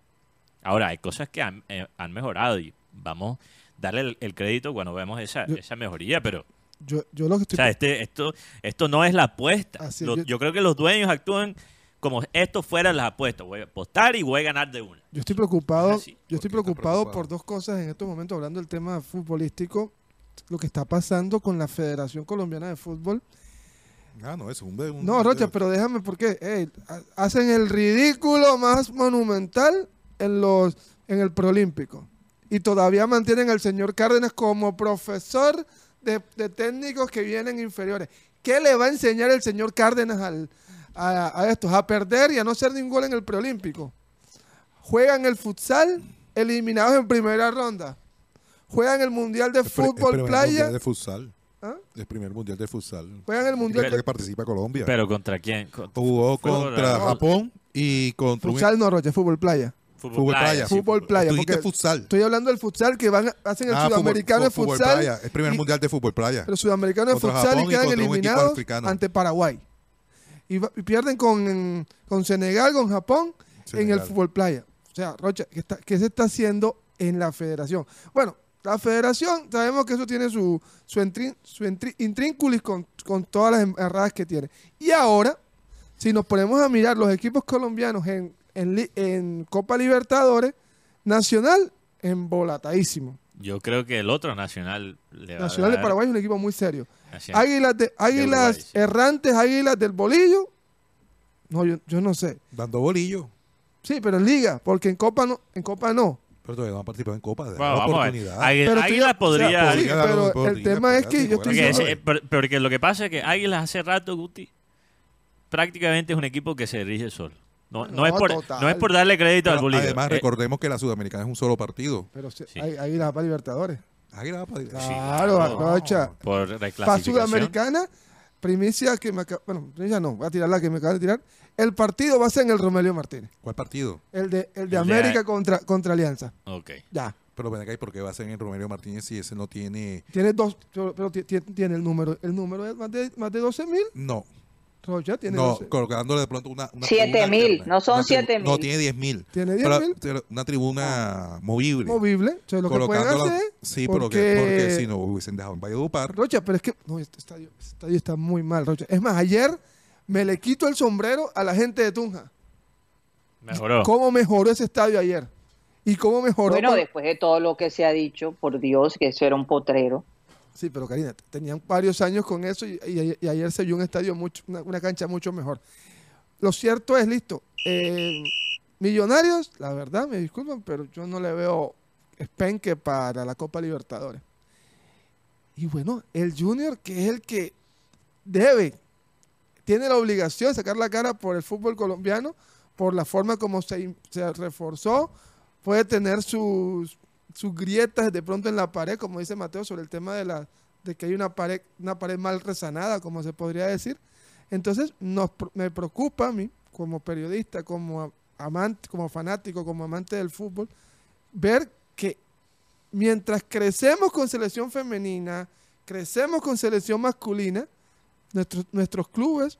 Ahora, hay cosas que han, eh, han mejorado y vamos a darle el, el crédito cuando vemos esa, Yo- esa mejoría, pero Yo, yo lo que o estoy sea, este, esto, esto no es la apuesta. Lo- yo- yo, creo que los dueños actúan como esto fuera las apuestas. Voy a apostar y voy a ganar de una. Yo estoy preocupado, así. yo estoy ¿Por qué está preocupado por dos cosas en estos momentos, hablando del tema futbolístico, lo que está pasando con la Federación Colombiana de Fútbol. Ah, no, eso es un... un- No, Rocha, pero déjame porque ey, ha- hacen el ridículo más monumental en los en el proolímpico y todavía mantienen al señor Cárdenas como profesor de, de técnicos que vienen inferiores. ¿Qué le va a enseñar el señor Cárdenas al- a, a estos? A perder y a no hacer ningún gol en el preolímpico. Juegan el futsal eliminados en primera ronda. Juegan el mundial de El el fútbol primer playa. mundial de futsal. ¿Ah? El primer mundial de futsal. Juegan el mundial Creo de que participa Colombia. Pero ¿contra quién? Con- Jugó contra no, Japón y contra un- futsal no, Rocha, fútbol playa. Fútbol, Fútbol playa. playa. Fútbol playa, Tú dijiste futsal. Estoy hablando del futsal que van a- hacen el Ah, fútbol- sudamericano de fútbol futsal. playa. El primer y- mundial de fútbol playa. Pero sudamericano de Contra futsal Japón y quedan contra eliminados ante Paraguay. Y, pierden con, con Senegal, con Japón, en el fútbol playa. O sea, Rocha, ¿qué, está- qué se está haciendo en la federación? Bueno, la federación, sabemos que eso tiene su, su, entrin- su intrínculis con, con todas las erradas que tiene. Y ahora, si nos ponemos a mirar los equipos colombianos en, en, en Copa Libertadores, Nacional, embolatadísimo. Yo creo que el otro nacional le va Nacional a de Paraguay es un equipo muy serio. Águilas, de, águilas Uruguay, sí. errantes, águilas del bolillo. No, yo, yo no sé. Dando bolillo. Sí, pero en liga, porque en Copa no. En Copa no. Pero todavía no han participado en Copa. de Bueno, vamos a ver. oportunidad. Águila, Águila podría... o sea, sí, podría dar pero el oportunidad, tema es que yo estoy Porque, por- porque lo que pasa es que Águilas hace rato, Guti, prácticamente es un equipo que se rige solo. No, no No, es, por, no es por darle crédito al Bolívar. además, Eh, recordemos que la Sudamericana es un solo partido. Pero sí, Sí. hay, águilas para Libertadores. Águila va para- Claro, claro. Rocha. por Para reclasificación. Sudamericana, primicia que me acaba. Bueno, primicia no, voy a tirar la que me acaba de tirar. El partido va a ser en el Romelio Martínez. ¿Cuál partido? El de, el de El de- América contra, contra Alianza. Ok. Ya. Pero ven acá, ¿y por qué va a ser en Romero Martínez si ese no tiene... Tiene dos, pero, pero ti- ti- tiene el número. El número es más de, más de 12 mil. No, Rocha tiene no, 12. colocándole de pronto una... una Siete tribuna mil, alterna. no son Una tribu- siete mil. No, tiene diez mil. Tiene 10 Pero- mil. una tribuna movible. movible. O sea, lo que pueden Colocándola- hacer. Sí, pero porque- que, porque si no hubiesen dejado en Valledupar. Rocha, pero es que. No, este estadio, este estadio está muy mal, Rocha. Es más, ayer me le quito el sombrero a la gente de Tunja. Mejoró. ¿Cómo mejoró ese estadio ayer? ¿Y cómo mejoró? Bueno, después de todo lo que se ha dicho, por Dios, que eso era un potrero. Sí, pero Karina, tenían varios años con eso y, ayer se vio un estadio, mucho, una, cancha mucho mejor. Lo cierto es, listo, eh, Millonarios, la verdad, me disculpan, pero yo no le veo espenque para la Copa Libertadores. Y bueno, el Junior, que es el que debe, tiene la obligación de sacar la cara por el fútbol colombiano, por la forma como se, se reforzó, puede tener sus, sus grietas de pronto en la pared, como dice Mateo, sobre el tema de, la, de que hay una pared, una pared mal resanada, como se podría decir. Entonces, nos, me preocupa a mí, como periodista, como amante, como fanático, como amante del fútbol, ver que mientras crecemos con selección femenina, crecemos con selección masculina, nuestros, nuestros clubes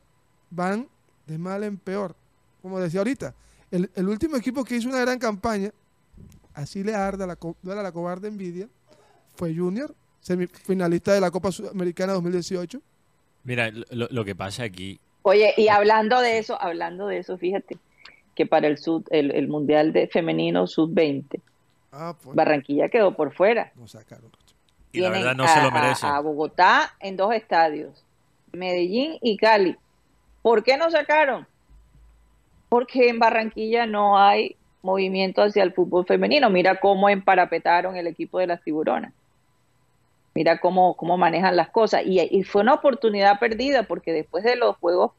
van de mal en peor. Como decía ahorita, el, el último equipo que hizo una gran campaña, así le arda la, duela la cobarde envidia, fue Junior, semifinalista de la Copa Sudamericana 2018. Mira, lo, lo que pasa aquí, Oye, y hablando de eso, hablando de eso, fíjate que para el sud, el, el Mundial de Femenino Sub-20, Ah, pues Barranquilla quedó por fuera. nos sacaron. y la verdad no a, se lo merece. a Bogotá en dos estadios, Medellín y Cali. ¿Por qué no sacaron? Porque en Barranquilla no hay movimiento hacia el fútbol femenino. Mira cómo emparapetaron el equipo de las tiburonas. Mira cómo, cómo manejan las cosas. Y, fue una oportunidad perdida porque después de los Juegos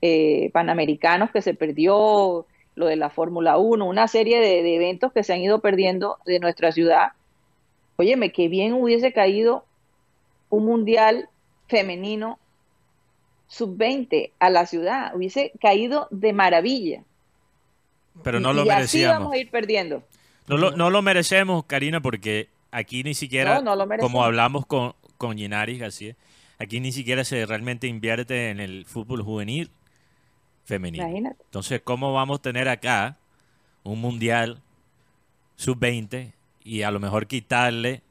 eh, Panamericanos que se perdió, lo de la Fórmula 1, una serie de, de eventos que se han ido perdiendo de nuestra ciudad, Óyeme, que bien hubiese caído un mundial femenino sub-20 a la ciudad, hubiese caído de maravilla. Pero no Y- lo y así vamos a ir perdiendo. No lo, no lo merecemos, Karina, porque aquí ni siquiera, No, no como hablamos con, con Ginaris García, aquí ni siquiera se realmente invierte en el fútbol juvenil femenino. Imagínate. Entonces, ¿cómo vamos a tener acá un mundial sub-20 y a lo mejor quitarle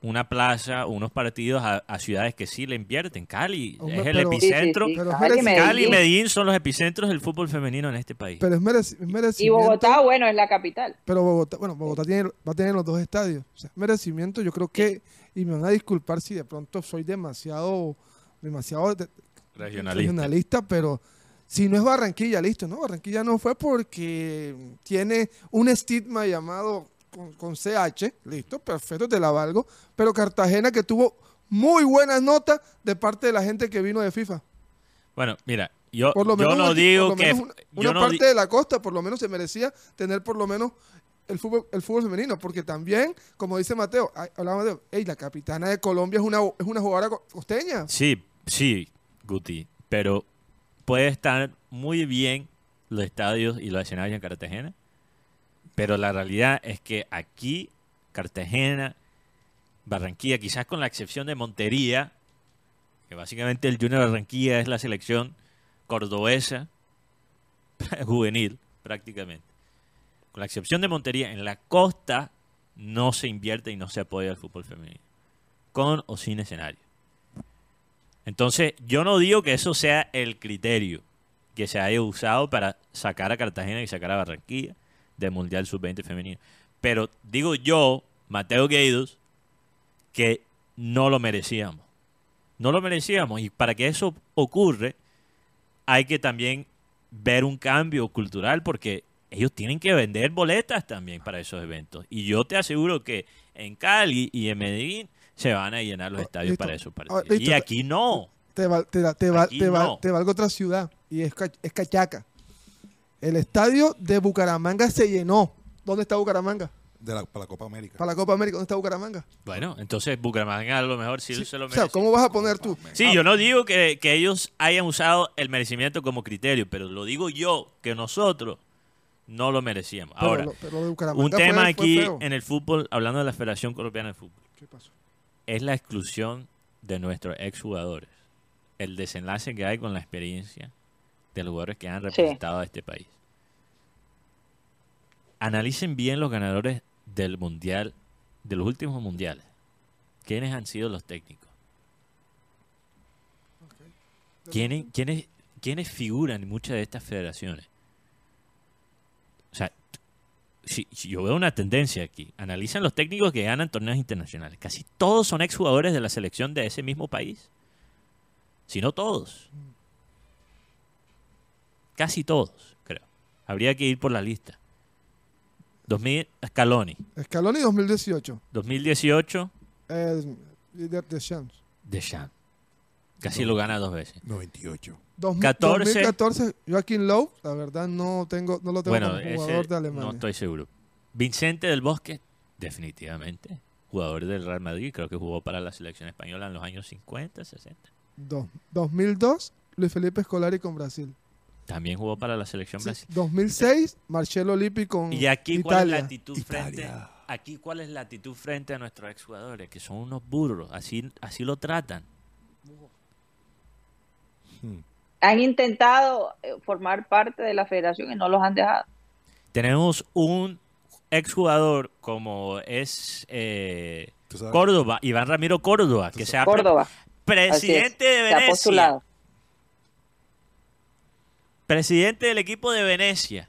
una plaza unos partidos a, a ciudades que sí le invierten? Cali Hombre, es el pero- Sí, sí, epicentro. sí. Pero Cali, y Medellín. Son los epicentros del fútbol femenino en este país. Pero es, mereci- es Y merecimiento. Bogotá, bueno, es la capital. Pero Bogotá, bueno, Bogotá tiene, va a tener los dos estadios. O sea, merecimiento, yo creo que, y me van a disculpar si de pronto soy demasiado, demasiado de- Regionalista. regionalista, pero si no es Barranquilla, listo, ¿no? Barranquilla no fue porque tiene un estigma llamado con, con CH, listo, perfecto, te la valgo, pero Cartagena que tuvo muy buenas notas de parte de la gente que vino de FIFA. Bueno, mira, yo, Por lo yo menos, no por digo que... una, yo una no parte de la costa por lo menos se merecía tener por lo menos el fútbol, el fútbol femenino, porque también, como dice Mateo, hablaba de, "Ey, la capitana de Colombia es una, es una jugadora co- costeña. Sí, sí, Guti, pero puede estar muy bien los estadios y los escenarios en Cartagena, pero la realidad es que aquí, Cartagena, Barranquilla, quizás con la excepción de Montería, que básicamente el Junior Barranquilla es la selección cordobesa juvenil, prácticamente. Con la excepción de Montería, en la costa no se invierte y no se apoya al fútbol femenino, con o sin escenario. Entonces, yo no digo que eso sea el criterio que se haya usado para sacar a Cartagena y sacar a Barranquilla del Mundial Sub-20 femenino. Pero digo yo, Mateo Gueidos, que no lo merecíamos. No lo merecíamos. Y para que eso ocurre, hay que también ver un cambio cultural porque ellos tienen que vender boletas también para esos eventos. Y yo te aseguro que en Cali y en Medellín se van a llenar los Oh, estadios listo. para esos Ah, partidos. listo. y aquí no. Te, val- te, te, Aquí te, val- no. te valgo otra ciudad, y es, es Cachaca. El estadio de Bucaramanga se llenó. ¿Dónde está Bucaramanga? de la, para la Copa América. Para la Copa América, ¿dónde está Bucaramanga? Bueno, entonces Bucaramanga a lo mejor sí, Sí, se lo o sea, merece. ¿cómo vas a poner tú? Sí, yo no digo que, que ellos hayan usado el merecimiento como criterio, pero lo digo yo, que nosotros no lo merecíamos. Pero Ahora, lo- pero lo de Bucaramanga un tema fue aquí en el fútbol, hablando de la Federación Colombiana de Fútbol, ¿Qué pasó? es la exclusión de nuestros exjugadores. El desenlace que hay con la experiencia de los jugadores que han representado a este país. Analicen bien los ganadores del mundial, de los últimos mundiales. ¿Quiénes han sido los técnicos? ¿Quiénes, quiénes, quiénes figuran en muchas de estas federaciones? O sea, si, si yo veo una tendencia aquí. Analizan los técnicos que ganan torneos internacionales. Casi todos son exjugadores de la selección de ese mismo país. Si no todos. Casi todos, creo. Habría que ir por la lista. 2000, Scaloni. Scaloni 2018. 2018, Eh, líder de Champs. Deschamps. Casi lo gana dos veces. 98. Dos- 14. 2014, Joaquín Lowe, la verdad no tengo no lo tengo Bueno, como ese jugador de Alemania. no estoy seguro. Vicente del Bosque, definitivamente. Jugador del Real Madrid, creo que jugó para la selección española en los años 50, 60. Dos- 2002, Luis Felipe Scolari con Brasil. También jugó para la selección Sí, brasileña. 2006, Marcelo Lippi con Y aquí, ¿cuál es la Italia. actitud Italia. frente? Aquí, ¿cuál es la actitud frente a nuestros exjugadores? Que son unos burros, así, así lo tratan. Hmm. Han intentado eh, formar parte de la federación y no los han dejado. Tenemos un exjugador como es eh. Córdoba, Iván Ramiro Córdoba, que sea Córdoba. Así es, presidente de se ha Venecia. Presidente del equipo de Venecia.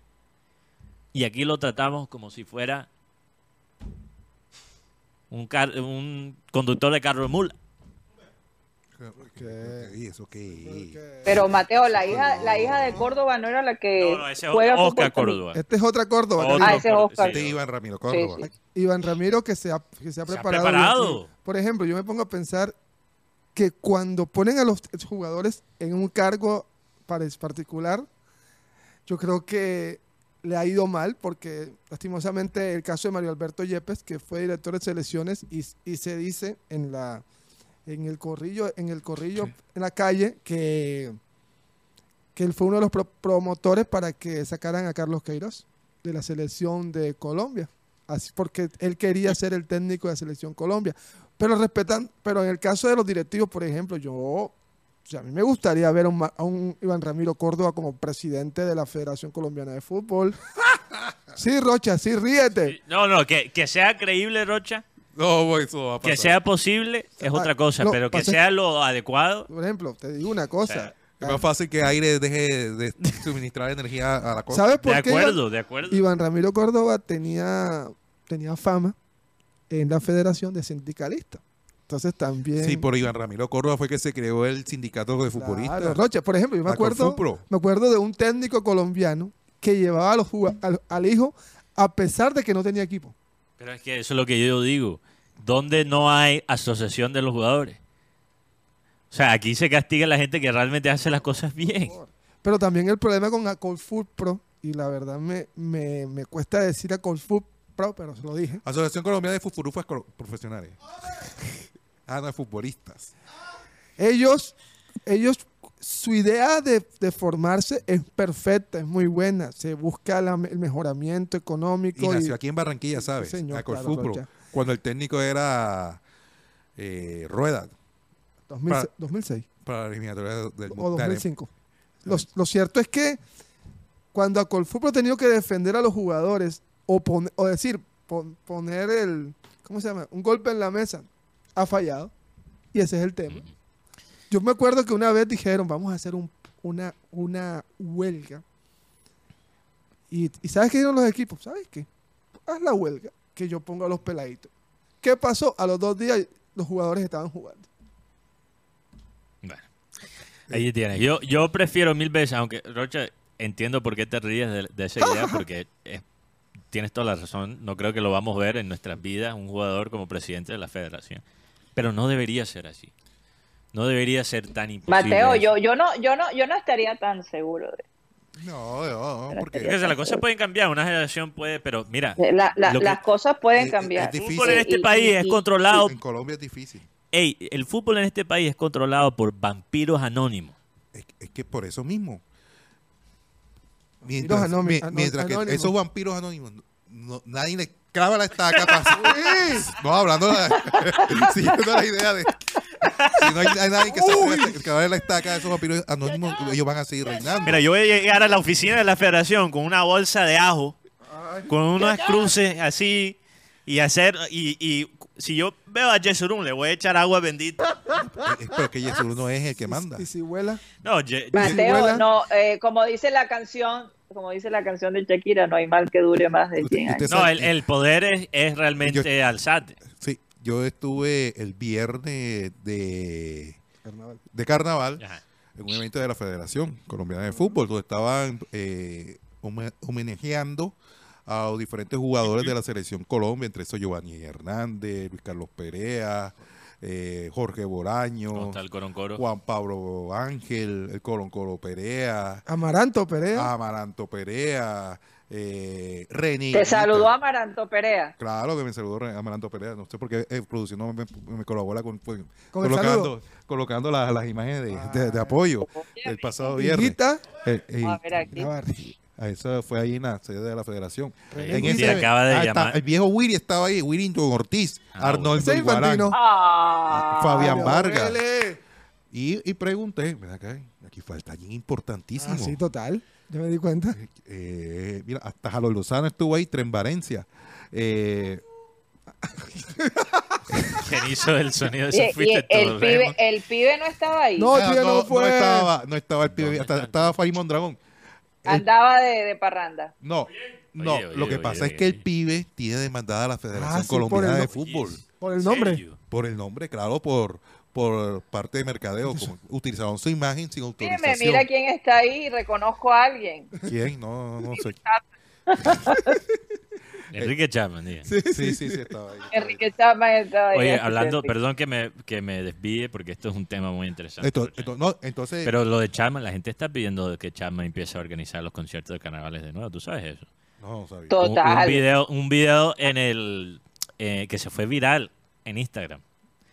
Y aquí lo tratamos como si fuera un, car- un conductor de carro de mula. Pero Mateo, la hija, la hija de Córdoba no era la que No, no, ese es juega Oscar? Córdoba. Este es otra Córdoba. Otro Ah, ese es Oscar. sí. Este Iván Ramiro Córdoba. Sí, sí. Iván Ramiro que se ha, que se ha Se ha preparado. preparado. Por ejemplo, yo me pongo a pensar que cuando ponen a los jugadores en un cargo particular, yo creo que le ha ido mal porque lastimosamente el caso de Mario Alberto Yepes, que fue director de selecciones y, y se dice en la en el corrillo en el corrillo en la calle que que él fue uno de los pro- promotores para que sacaran a Carlos Queiroz de la selección de Colombia. Así porque él quería ser el técnico de la selección Colombia. Pero respetan, pero en el caso de los directivos, por ejemplo, yo, o sea, a mí me gustaría ver a un, Ma- a un Iván Ramiro Córdoba como presidente de la Federación Colombiana de Fútbol. Sí, Rocha, sí, ríete. No, no, que, que sea creíble, Rocha, No, eso va a que pasar. sea posible es Ah, otra cosa, no, pero que sea lo adecuado. Por ejemplo, te digo una cosa. Es más fácil que aire deje de suministrar energía a la cosa. ¿Sabes por De qué Iván- acuerdo, de acuerdo. Iván Ramiro Córdoba tenía, tenía fama en la Federación de Sindicalistas? Entonces también... Sí, por Iván Ramiro Córdoba fue que se creó el sindicato de futbolistas. Claro, Rocha, por ejemplo, yo me acuerdo, me acuerdo de un técnico colombiano que llevaba a los al, al hijo a pesar de que no tenía equipo. Pero es que eso es lo que yo digo. ¿Dónde no hay asociación de los jugadores? O sea, aquí se castiga a la gente que realmente hace las cosas bien. Pero también el problema con Acolfoot Pro, y la verdad me, me, me cuesta decir Acolfoot Pro, pero se lo dije. Asociación Colombiana de Fufurufas Profesionales. De futbolistas. Ellos, ellos, su idea de, de formarse es perfecta, es muy buena. Se busca la- el mejoramiento Y económico. nació y- aquí en Barranquilla, ¿sabes? Señor, a claro, cuando el técnico era eh, Rueda 2006, para- 2006 para la eliminatoria del o Mundial. 2005. Lo, lo cierto es que cuando Acolfupro ha tenido que defender a los jugadores o, pon- o decir, pon- poner el, ¿cómo se llama? Un golpe en la mesa, ha fallado. Y ese es el tema. Yo me acuerdo que una vez dijeron, vamos a hacer un- una, una huelga. Y, y ¿sabes qué dieron los equipos? ¿Sabes qué? Haz la huelga, que yo pongo a los peladitos. ¿Qué pasó? A los dos días los jugadores estaban jugando. Bueno, ahí tienes. Yo, yo prefiero mil veces, aunque Rocha, entiendo por qué te ríes de, de esa idea, porque eh, tienes toda la razón. No creo que lo vamos a ver en nuestras vidas, un jugador como presidente de la federación. Pero no debería ser así. No debería ser tan imposible. Mateo, yo, yo no, yo no, yo no estaría tan seguro de No, no, no, porque las cosas pueden cambiar, una generación puede, pero mira, La- la- Lo que- las cosas pueden es- cambiar. el fútbol en este Y- país y- es y- controlado. en Colombia es difícil. Ey, el fútbol en este país es controlado por vampiros anónimos. Es, es que por eso mismo. Mientras, anónimos- que esos vampiros anónimos, no- nadie le clava la estaca para... no, hablando de siguiendo la idea de... Si no hay, hay nadie que se clave la estaca de esos vampiros anónimos, ellos van a seguir reinando. Mira, yo voy a llegar a la oficina de la federación con una bolsa de ajo, con unas cruces así, y hacer, y, y si yo veo a Jesurún, le voy a echar agua bendita. Eh, Pero que Jesús no es el que manda. Y si vuela, No, Ye- Mateo, vuela. no, eh, como dice la canción, como dice la canción de Shakira, no hay mal que dure más de 100 años. Usted no, el, el poder es, es realmente alzate. Sí, yo estuve el viernes de, carnaval. de carnaval Ajá. en un evento de la Federación Colombiana de Fútbol, donde estaban eh, home- homenajeando a diferentes jugadores de la selección Colombia, entre esos Giovanni Hernández, Luis Carlos Perea, eh, Jorge Boraño, ¿Cómo está el coroncoro? Juan Pablo Ángel, el Coloncolo Perea, Amaranto Perea. Amaranto Perea, eh, René. Te saludó Amaranto Perea. Claro que me saludó Amaranto Perea. No sé por qué eh, produciendo me, me colabora con, pues, Con colocando, las, las imágenes de, de- de apoyo el pasado viernes. Eh, eh, A ver aquí. Eso fue ahí en la sede de la federación. En ese- acaba de ah, está, llamar. el viejo Willy estaba ahí, Willington Ortiz, Ah, Arnoldo Infantino. Ah, Fabián Ay, Vargas. Y, y pregunté, ven acá, aquí falta alguien importantísimo. Ah, sí, total. Ya me di cuenta. Eh, mira, hasta Jalo Lozano estuvo ahí, Tren Valencia. Eh, ¿Quién hizo el sonido de ese fuiste el, pibe, Raymond? el pibe no estaba ahí. No, el ah, pibe no fue. estaba, no estaba el pibe, ¿Dónde hasta- está el estaba Farid Mondragón. Andaba de, de parranda. No, no, Oye, oye, lo que oye, pasa oye, es que el pibe tiene demandada a la Federación Ah, Colombiana de Fútbol. Por el ¿En nombre. Por el nombre, claro, por, por parte de mercadeo, como utilizaron su imagen sin autorización. mira quién está ahí y reconozco a alguien. ¿Quién? No, no, no sé. Enrique Chapman, diga. Sí, sí, sí, estaba ahí. Enrique Chapman estaba ahí. Oye, hablando, perdón que me, que me desvíe porque esto es un tema muy interesante. Rocha. entonces, no, entonces Pero lo de Chapman, la gente está pidiendo que Chapman empiece a organizar los conciertos de carnavales de nuevo, ¿tú sabes eso? no, no sabía. To- Un- Un, Total. video, un video en el eh, que se fue viral en Instagram.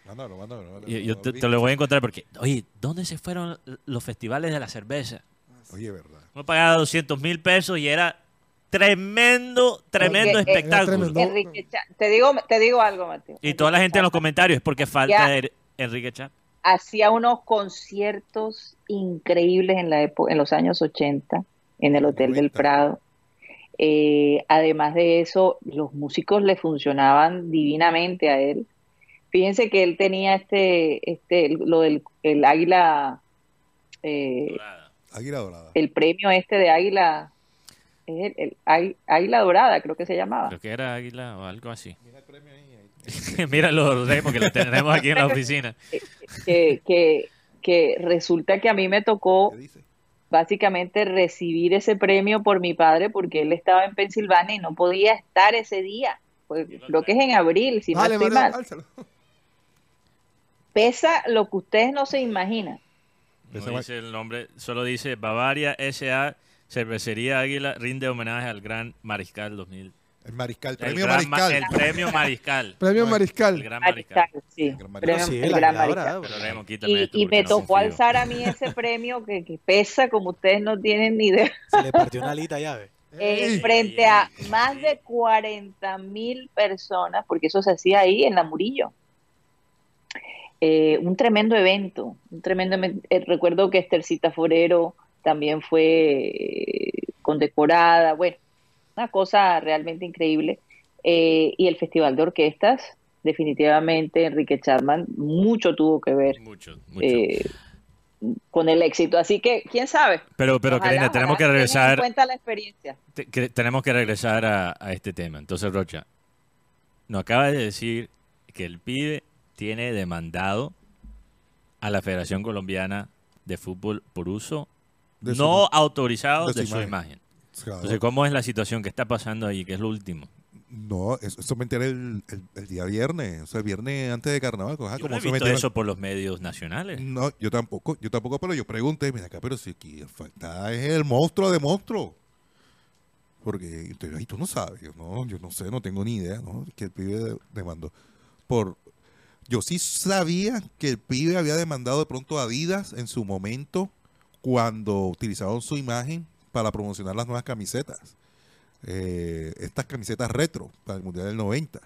Mándalo, mándalo, mándalo, Y- Yo te, te lo voy a encontrar porque, oye, ¿dónde se fueron los festivales de la cerveza? Oye, verdad. Uno pagaba 200 mil pesos y era tremendo, tremendo Porque, eh, espectáculo. tremendo. Enrique te digo, te digo algo, Mateo. Y toda la gente en los comentarios es porque falta Ya. Enrique Chap. hacía unos conciertos increíbles en la época, en los años 80 en el Hotel del 90. Prado. Eh, además de eso, los músicos le funcionaban divinamente a él. Fíjense que él tenía este, este, lo del el águila, eh, Águila Dorada. el premio este de águila, es el, el águi- águila dorada, creo que se llamaba. Creo que era Águila o algo así. Míralo, Remo, que lo tenemos aquí en la oficina. Que, que, que resulta que a mí me tocó básicamente recibir ese premio por mi padre porque él estaba en Pensilvania y no podía estar ese día. Pues, creo que es en abril, si no Vale, estoy mal. Pesa lo que ustedes no se imaginan. No dice el nombre, solo dice Bavaria S.A. Cervecería Águila rinde homenaje al gran Mariscal 2000. El Mariscal, El, premio gran ma- Mariscal. el premio Mariscal. Premio No, El Mariscal. gran Mariscal. Mariscal, sí, gran Mariscal. premio- Sí, el gran Mariscal. Pero Y, esto y porque me no tocó alzar a mí ese premio que, que pesa como ustedes no tienen ni idea. Se le partió una alita llave. Eh, frente a más de 40 mil personas, porque eso se hacía ahí en la Murillo. Eh, un tremendo evento, un tremendo emen- eh, recuerdo que Estercita Forero también fue eh, condecorada, bueno, una cosa realmente increíble. Eh, y el Festival de Orquestas, definitivamente Enrique Chapman mucho tuvo que ver Mucho, mucho. eh, con el éxito. Así que, quién sabe. pero, pero Ojalá, Karina, tenemos que regresar. cuenta la experiencia. te- que- tenemos que regresar a, a este tema. Entonces, Rocha, nos acaba de decir que el pibe tiene demandado a la Federación Colombiana de Fútbol por uso De su no ma- autorizado de de su su, imagen. imagen. Claro. Entonces, ¿cómo es la situación? ¿Qué está pasando ahí? ¿Qué es lo último? No, eso, me enteré el, el- el día viernes, o sea, el viernes antes de carnaval. ajá, Yo como no he visto eso por los medios nacionales. No, yo tampoco, yo tampoco, pero yo pregunté, mira acá, pero si aquí falta es el monstruo de monstruo. Porque entonces, ay, tú no sabes, yo no, yo no sé, no tengo ni idea, ¿no? Que el pibe demandó por yo sí sabía que el pibe había demandado de pronto a Adidas en su momento cuando utilizaron su imagen para promocionar las nuevas camisetas. Eh, estas camisetas retro para el Mundial del 90.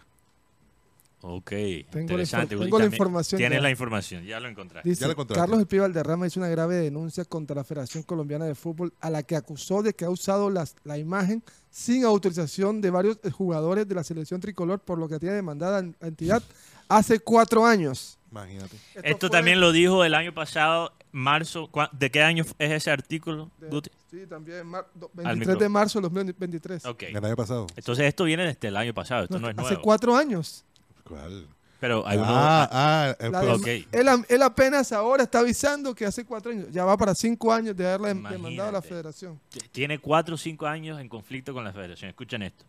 Ok, la interesante. Uy, tengo la información Tienes ya. la información, ya lo encontraste. Dice, Ya la encontraste. Carlos Valderrama hizo una grave denuncia contra la Federación Colombiana de Fútbol a la que acusó de que ha usado las- la imagen sin autorización de varios eh, jugadores de la selección tricolor, por lo que tiene demandada la entidad hace cuatro años. Imagínate. Esto fue también lo dijo el año pasado, marzo. ¿Cuá- ¿De qué año es ese artículo, de- Guti? Sí, también mar- do- Al 23 micro. de marzo de 2023. Ok. El año pasado. Entonces esto viene desde el año pasado, esto no, es hace nuevo. cuatro años. ¿Cuál? Pero hay uno... ah, ah, él, apenas ahora está avisando que hace cuatro años, ya va para cinco años de haberle Imagínate. demandado a la federación. Tiene cuatro o cinco años en conflicto con la federación. Escuchen esto.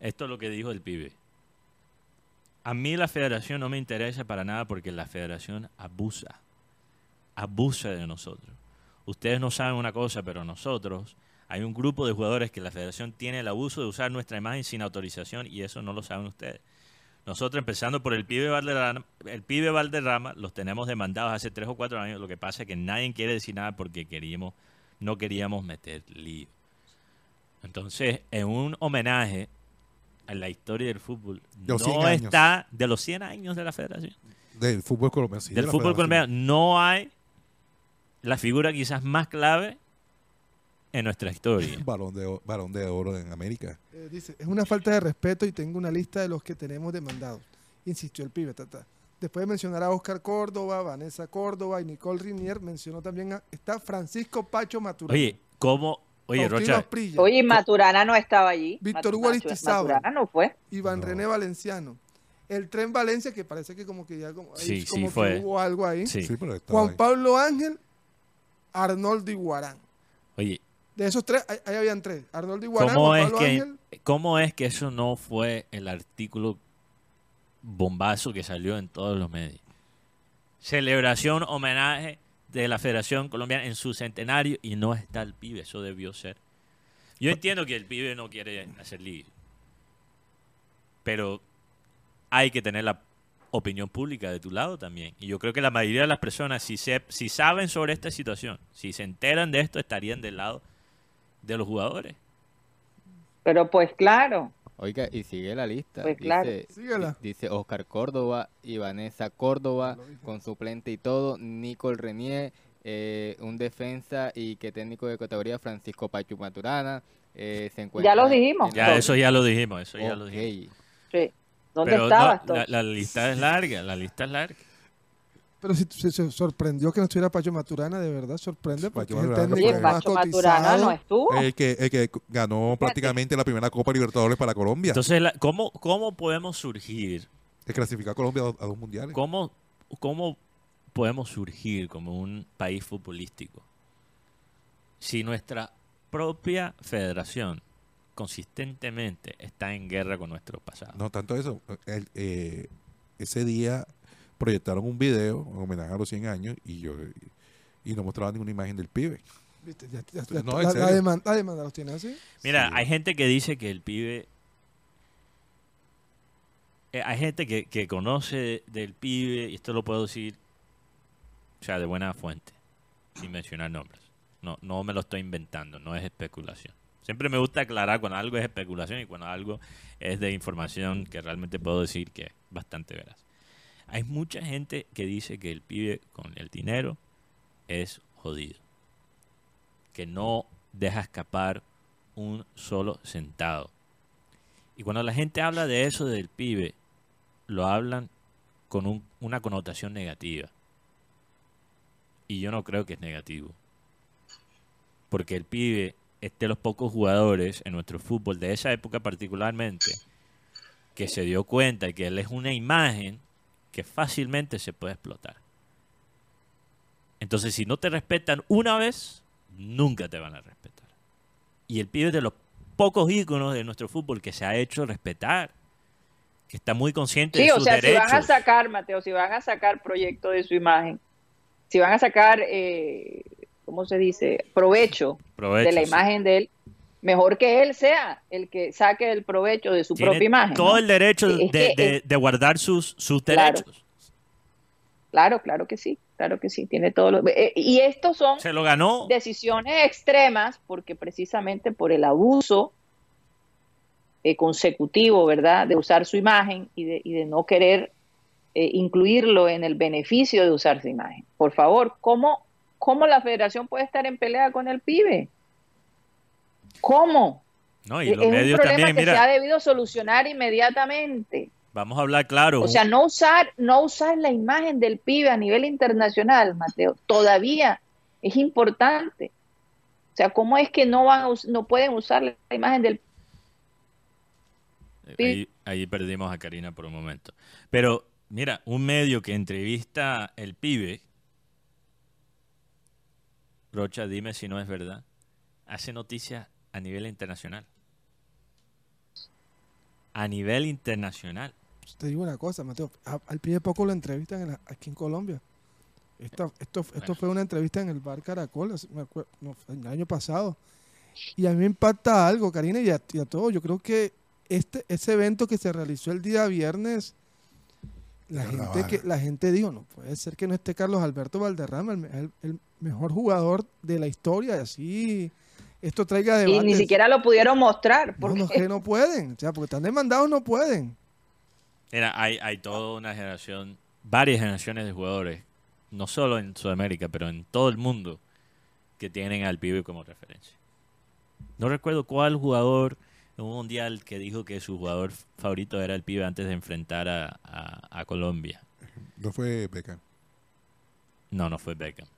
Esto es lo que dijo el pibe. A mí la federación no me interesa para nada porque la federación abusa. Abusa de nosotros. Ustedes no saben una cosa, pero nosotros, hay un grupo de jugadores que la federación tiene el abuso de usar nuestra imagen sin autorización y eso no lo saben ustedes. Nosotros, empezando por el pibe Valderrama, el pibe los tenemos demandados hace tres o cuatro años. Lo que pasa es que nadie quiere decir nada porque queríamos, no queríamos meter lío. Entonces, en un homenaje a la historia del fútbol, De los 100 no años. está de los 100 años de la federación. Del fútbol colombiano. sí, de del fútbol colombiano, no hay la figura quizás más clave en nuestra historia. Balón de, balón de oro en América. Eh, dice, es una falta de respeto y tengo una lista de los que tenemos demandados. Insistió el pibe. ta, ta. Después de mencionar a Oscar Córdoba, Vanessa Córdoba y Nicole Rinier, mencionó también a está Francisco Pacho Maturana. Oye, ¿cómo? Oye, Rocha, Asprilla, Oye, Maturana no estaba allí. Víctor Hugo Aristizábal. Maturana no fue. Iván No. René Valenciano. El Tren Valencia, que parece que como que ya como, ahí Sí, como sí, que fue. hubo algo ahí. sí. Sí, pero Juan ahí. Pablo Ángel, Arnoldo Iguarán. Oye, De esos tres, ahí, ahí habían tres. Arnoldo Iguarán, ¿cómo Juan es, Pablo que, Ángel. ¿cómo es que eso no fue el artículo bombazo que salió en todos los medios? Celebración, homenaje de la Federación Colombiana en su centenario y no está el pibe, eso debió ser. Yo entiendo que el pibe no quiere hacer lío, pero hay que tener la opinión pública de tu lado también. Y yo creo que la mayoría de las personas, si, se, si saben sobre esta situación, si se enteran de esto, estarían del lado de los jugadores. Pero pues claro, Oiga, y sigue la lista. Pues claro. dice, dice Oscar Córdoba y Vanessa Córdoba Lo con suplente y todo. Nicole Renier, eh, un defensa y que técnico de categoría Francisco Pachu Maturana. eh, se encuentra los dijimos. en Ya, eso ya lo dijimos, eso ya lo dijimos. sí. ¿dónde Pero estabas la lista es larga, la lista es larga. Pero si se, se sorprendió que no estuviera Pacho Maturana, de verdad sorprende porque Pacho es el Maturana técnico más Pacho Maturana no estuvo. El que, el que ganó prácticamente la primera Copa Libertadores para Colombia. Entonces, la- ¿cómo, ¿cómo podemos surgir? que clasificó a Colombia a dos, a dos mundiales. ¿Cómo, ¿Cómo podemos surgir como un país futbolístico si nuestra propia federación consistentemente está en guerra con nuestro pasado? No tanto eso. el- eh, ese día proyectaron un video en homenaje a los 100 años y yo y no mostraban ninguna imagen del pibe. ¿Viste? Ya- ya- ya- No, la, demanda, la demanda los tiene así. Mira, Sí. hay gente que dice que el pibe. eh, hay gente que, que conoce del pibe, y esto lo puedo decir, o sea, de buena fuente, sin mencionar nombres. No, no me lo estoy inventando, no es especulación. Siempre me gusta aclarar cuando algo es especulación y cuando algo es de información que realmente puedo decir que es bastante veraz. Hay mucha gente que dice que el pibe con el dinero es jodido. Que no deja escapar un solo centavo. Y cuando la gente habla de eso del pibe, lo hablan con un- una connotación negativa. Y yo no creo que es negativo. Porque el pibe es de los pocos jugadores en nuestro fútbol, de esa época particularmente, que se dio cuenta que él es una imagen que fácilmente se puede explotar. Entonces, si no te respetan una vez, nunca te van a respetar. Y el pibe es de los pocos íconos de nuestro fútbol que se ha hecho respetar, que está muy consciente Sí, de o sus sea, si derechos. van a sacar, Mateo, si van a sacar proyecto de su imagen, si van a sacar, eh, ¿cómo se dice? Provecho, Provecho, de la sí. imagen de él, mejor que él sea el que saque el provecho de su Tiene propia imagen. todo ¿no? el derecho de, guardar sus, sus Claro. derechos. Claro, claro que sí, claro que sí, tiene todo lo... eh, y estos son Se lo ganó. decisiones extremas porque precisamente por el abuso eh, consecutivo, ¿verdad? De usar su imagen y de, y de no querer eh, incluirlo en el beneficio de usar su imagen. Por favor, ¿cómo, ¿cómo la federación puede estar en pelea con el pibe? ¿Cómo? No, y es los un medios problema también, que se ha debido solucionar inmediatamente. vamos a hablar claro. O sea, no usar, no usar la imagen del pibe a nivel internacional, Mateo, todavía es importante. O sea, ¿cómo es que no van a no pueden usar la imagen del Ahí, ahí perdimos a Karina por un momento. Pero, mira, un medio que entrevista el pibe, Rocha, dime si no es verdad, hace noticias a nivel internacional. A nivel internacional. te digo una cosa, Mateo. a- al pie de poco lo entrevistan en la- aquí en Colombia. Esta- esto, esto fue una entrevista en el bar Caracol me no, el año pasado. Y a mí me impacta algo, Karina, y a, y a todos. Yo creo que este ese evento que se realizó el día viernes, la gente, que, la gente dijo, no puede ser que no esté Carlos Alberto Valderrama, el, el- el mejor jugador de la historia. Así esto traiga Y debate. ni siquiera lo pudieron mostrar. Porque no, que no pueden. O sea, porque están demandados, no pueden. Mira, hay, hay toda una generación, varias generaciones de jugadores, no solo en Sudamérica, pero en todo el mundo, que tienen al pibe como referencia. No recuerdo cuál jugador en un mundial que dijo que su jugador favorito era el pibe antes de enfrentar a, a- a Colombia. No fue Beckham. No, no fue Beckham.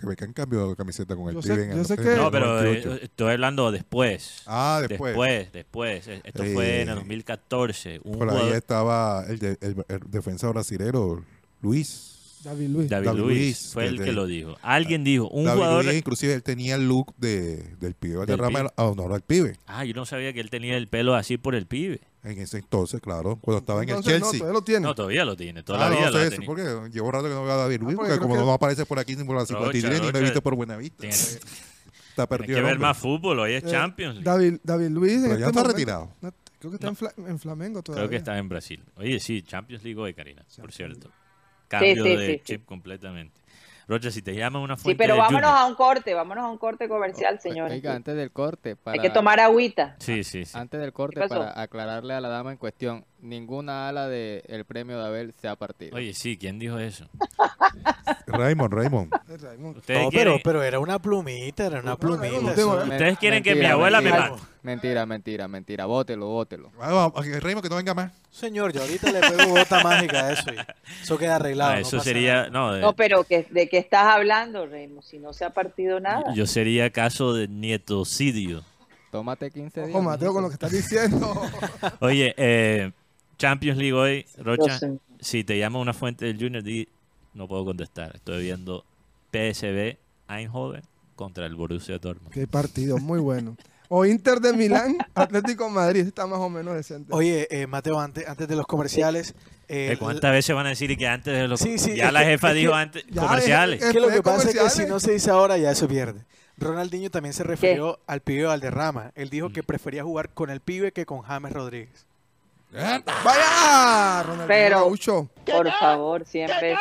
Porque Beckham cambió de camiseta con el Yo pibe sé- en yo el- sé en que- el No, pero 98. eh, estoy hablando después. Ah, después. Después, después. Eh, Esto fue en el Eh, 2014. Un Por ahí jugador- estaba el, de- el- el defensa brasilero, Luis. David Luis. David, David Luis, Luis, fue el que lo dijo. Alguien dijo, un David jugador... Luiz, inclusive él tenía el look de, del pibe Del Valderrama pibe. a honor al pibe. Ah, yo no sabía que él tenía el pelo así por el pibe. En ese entonces, claro, cuando estaba en Entonces, el no, Chelsea. todavía lo tiene. No, todavía lo tiene. Toda Ah, la vida no lo sé porque llevo rato que no veo a David Luis, Ah, porque porque como que- no aparece por aquí ni por la 53 ni lo he visto por Buenavista. Tiene, Está perdido que el ver más fútbol. Hoy es Eh, Champions League. David, David Luis. Pero este ya está momento- retirado. no, creo que está en, Fla- en Flamengo todavía. Creo que está en Brasil. Oye, sí, Champions League hoy, Karina, por cierto. Cambio sí, de sí, sí. chip completamente. Rocha, si te llaman una Sí, fuente pero del vámonos Junior- a un corte, vámonos a un corte comercial, señores. Oiga, antes del corte, para, Hay que tomar agüita. Sí, sí, sí. antes del corte, para aclararle a la dama en cuestión, ninguna ala del premio de Abel se ha partido. Oye, sí, ¿quién dijo eso? Raymond, Raymond. Raymond. Ustedes No, quieren, pero, pero era una plumita, era una No, no, plumita. no ustedes quieren que mi mentira, abuela me mate. Mentira, mentira, mentira. Bótelo, bótelo. Vamos, vamos, Raymond, que no venga más. Señor, yo ahorita le pego bota mágica a eso y eso queda arreglado. Ah, no eso sería, no, de- No, pero que, ¿de qué estás hablando, Reymo? Si no se ha partido nada. yo sería caso de nietocidio. Tómate 15 días. Ojo, Mateo, con lo que estás diciendo. Oye, eh, Champions League hoy, Rocha, si te llama una fuente del Junior, di, no puedo contestar. Estoy viendo PSV Eindhoven contra el Borussia Dortmund. Qué partido, muy bueno. O Inter de Milán, Atlético de Madrid, está más o menos decente. Oye, eh, Mateo, antes, antes de los comerciales. eh, Eh, ¿Cuántas veces van a decir que antes de los Sí, sí, ya la jefa que dijo antes ya, comerciales? es que lo que pasa es que si comerciales. no se dice ahora ya se pierde. Ronaldinho también se refirió al pibe Valderrama. Él dijo que prefería jugar con el pibe que con James Rodríguez. ¡Vaya! Ronaldinho Pero- Gaucho. Por favor, siempre.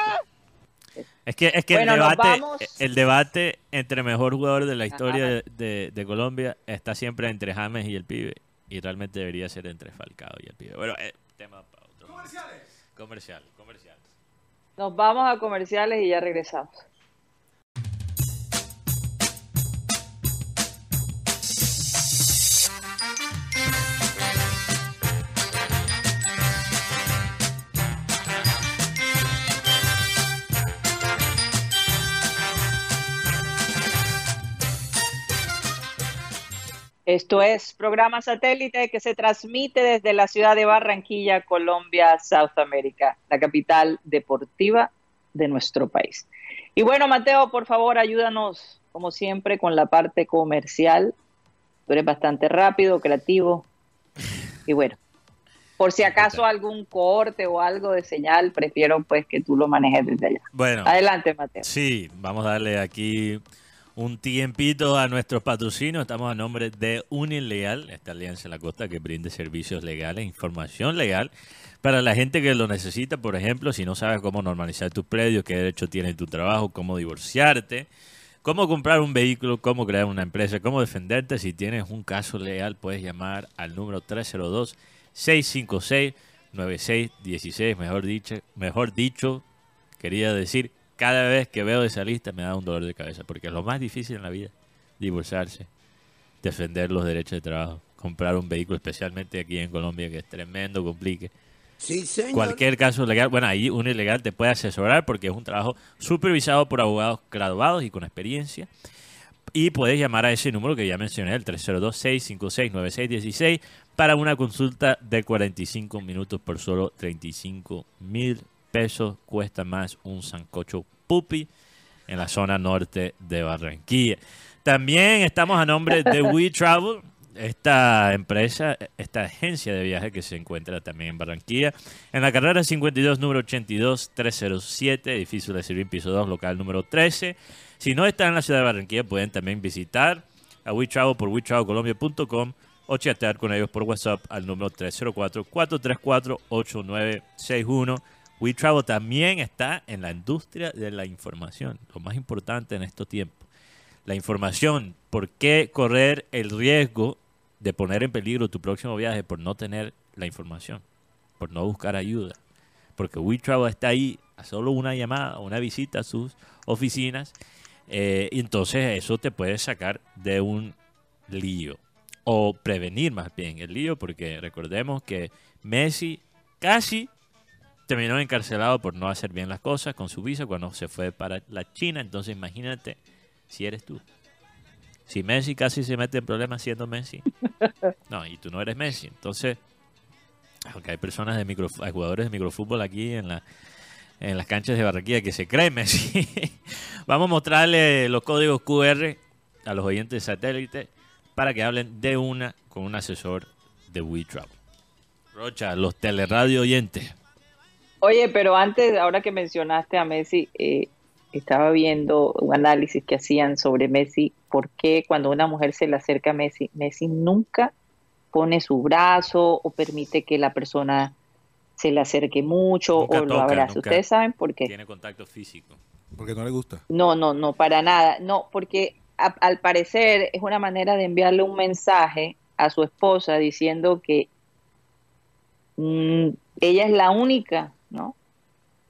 Es que, es que Bueno, el, debate, el debate entre mejor jugador de la historia de- de Colombia está siempre entre James y el pibe. Y realmente debería ser entre Falcao y el pibe. Bueno, eh, tema para otro. Comerciales. Comercial, comercial. Nos vamos a comerciales y ya regresamos. Esto es programa satélite que se transmite desde la ciudad de Barranquilla, Colombia, South America, la capital deportiva de nuestro país. Y bueno, Mateo, por favor, ayúdanos, como siempre, con la parte comercial. Tú eres bastante rápido, creativo. Y bueno, por si acaso algún corte o algo de señal, prefiero pues que tú lo manejes desde allá. Bueno, Adelante, Mateo. sí, vamos a darle aquí un tiempito a nuestros patrocinios. Estamos a nombre de Unilegal, esta alianza en la costa que brinde servicios legales, información legal para la gente que lo necesita. Por ejemplo, si no sabes cómo normalizar tus predios, qué derecho tiene tu trabajo, cómo divorciarte, cómo comprar un vehículo, cómo crear una empresa, cómo defenderte. Si tienes un caso legal, puedes llamar al número 302-656-9616. Mejor dicho, mejor dicho, quería decir, cada vez que veo esa lista me da un dolor de cabeza, porque es lo más difícil en la vida, divorciarse, defender los derechos de trabajo, comprar un vehículo, especialmente aquí en Colombia, que es tremendo, complique. Cualquier caso legal, bueno, ahí un ilegal te puede asesorar porque es un trabajo supervisado por abogados graduados y con experiencia. Y puedes llamar a ese número que ya mencioné, el 302-656-9616, para una consulta de 45 minutos por solo 35 mil pesos. Cuesta más un sancocho pupi en la zona norte de Barranquilla. También estamos a nombre de We Travel. esta empresa, esta agencia de viaje que se encuentra también en Barranquilla, en la carrera 52, número 82, 307, edificio de Sirvin, piso 2, local número 13. Si no están en la ciudad de Barranquilla, pueden también visitar a WeTravel por WeTravelColombia.com o chatear con ellos por WhatsApp al número 304-434-8961. WeTravel también está en la industria de la información, lo más importante en estos tiempos. La información, ¿por qué correr el riesgo de poner en peligro tu próximo viaje por no tener la información, por no buscar ayuda? Porque WeTravel está ahí a solo una llamada, una visita a sus oficinas, eh, y entonces eso te puede sacar de un lío o prevenir más bien el lío, porque recordemos que Messi casi terminó encarcelado por no hacer bien las cosas con su visa cuando se fue para la China. Entonces imagínate si eres tú. Si Messi casi se mete en problemas siendo Messi. No, y tú no eres Messi. Entonces, aunque hay personas de micro, hay jugadores de microfútbol aquí en la en las canchas de Barranquilla que se creen Messi. Vamos a mostrarle los códigos QR a los oyentes de satélite para que hablen de una con un asesor de WeTravel. Rocha, los teleradio oyentes. Oye, pero antes, ahora que mencionaste a Messi, eh, estaba viendo un análisis que hacían sobre Messi, por qué cuando una mujer se le acerca a Messi, Messi nunca pone su brazo o permite que la persona se le acerque mucho Nunca o lo abrace. ¿Ustedes saben por qué? Tiene contacto físico. Porque no le gusta. No, no, no, para nada. No, porque a- al parecer es una manera de enviarle un mensaje a su esposa diciendo que mm, ella es la única, ¿no?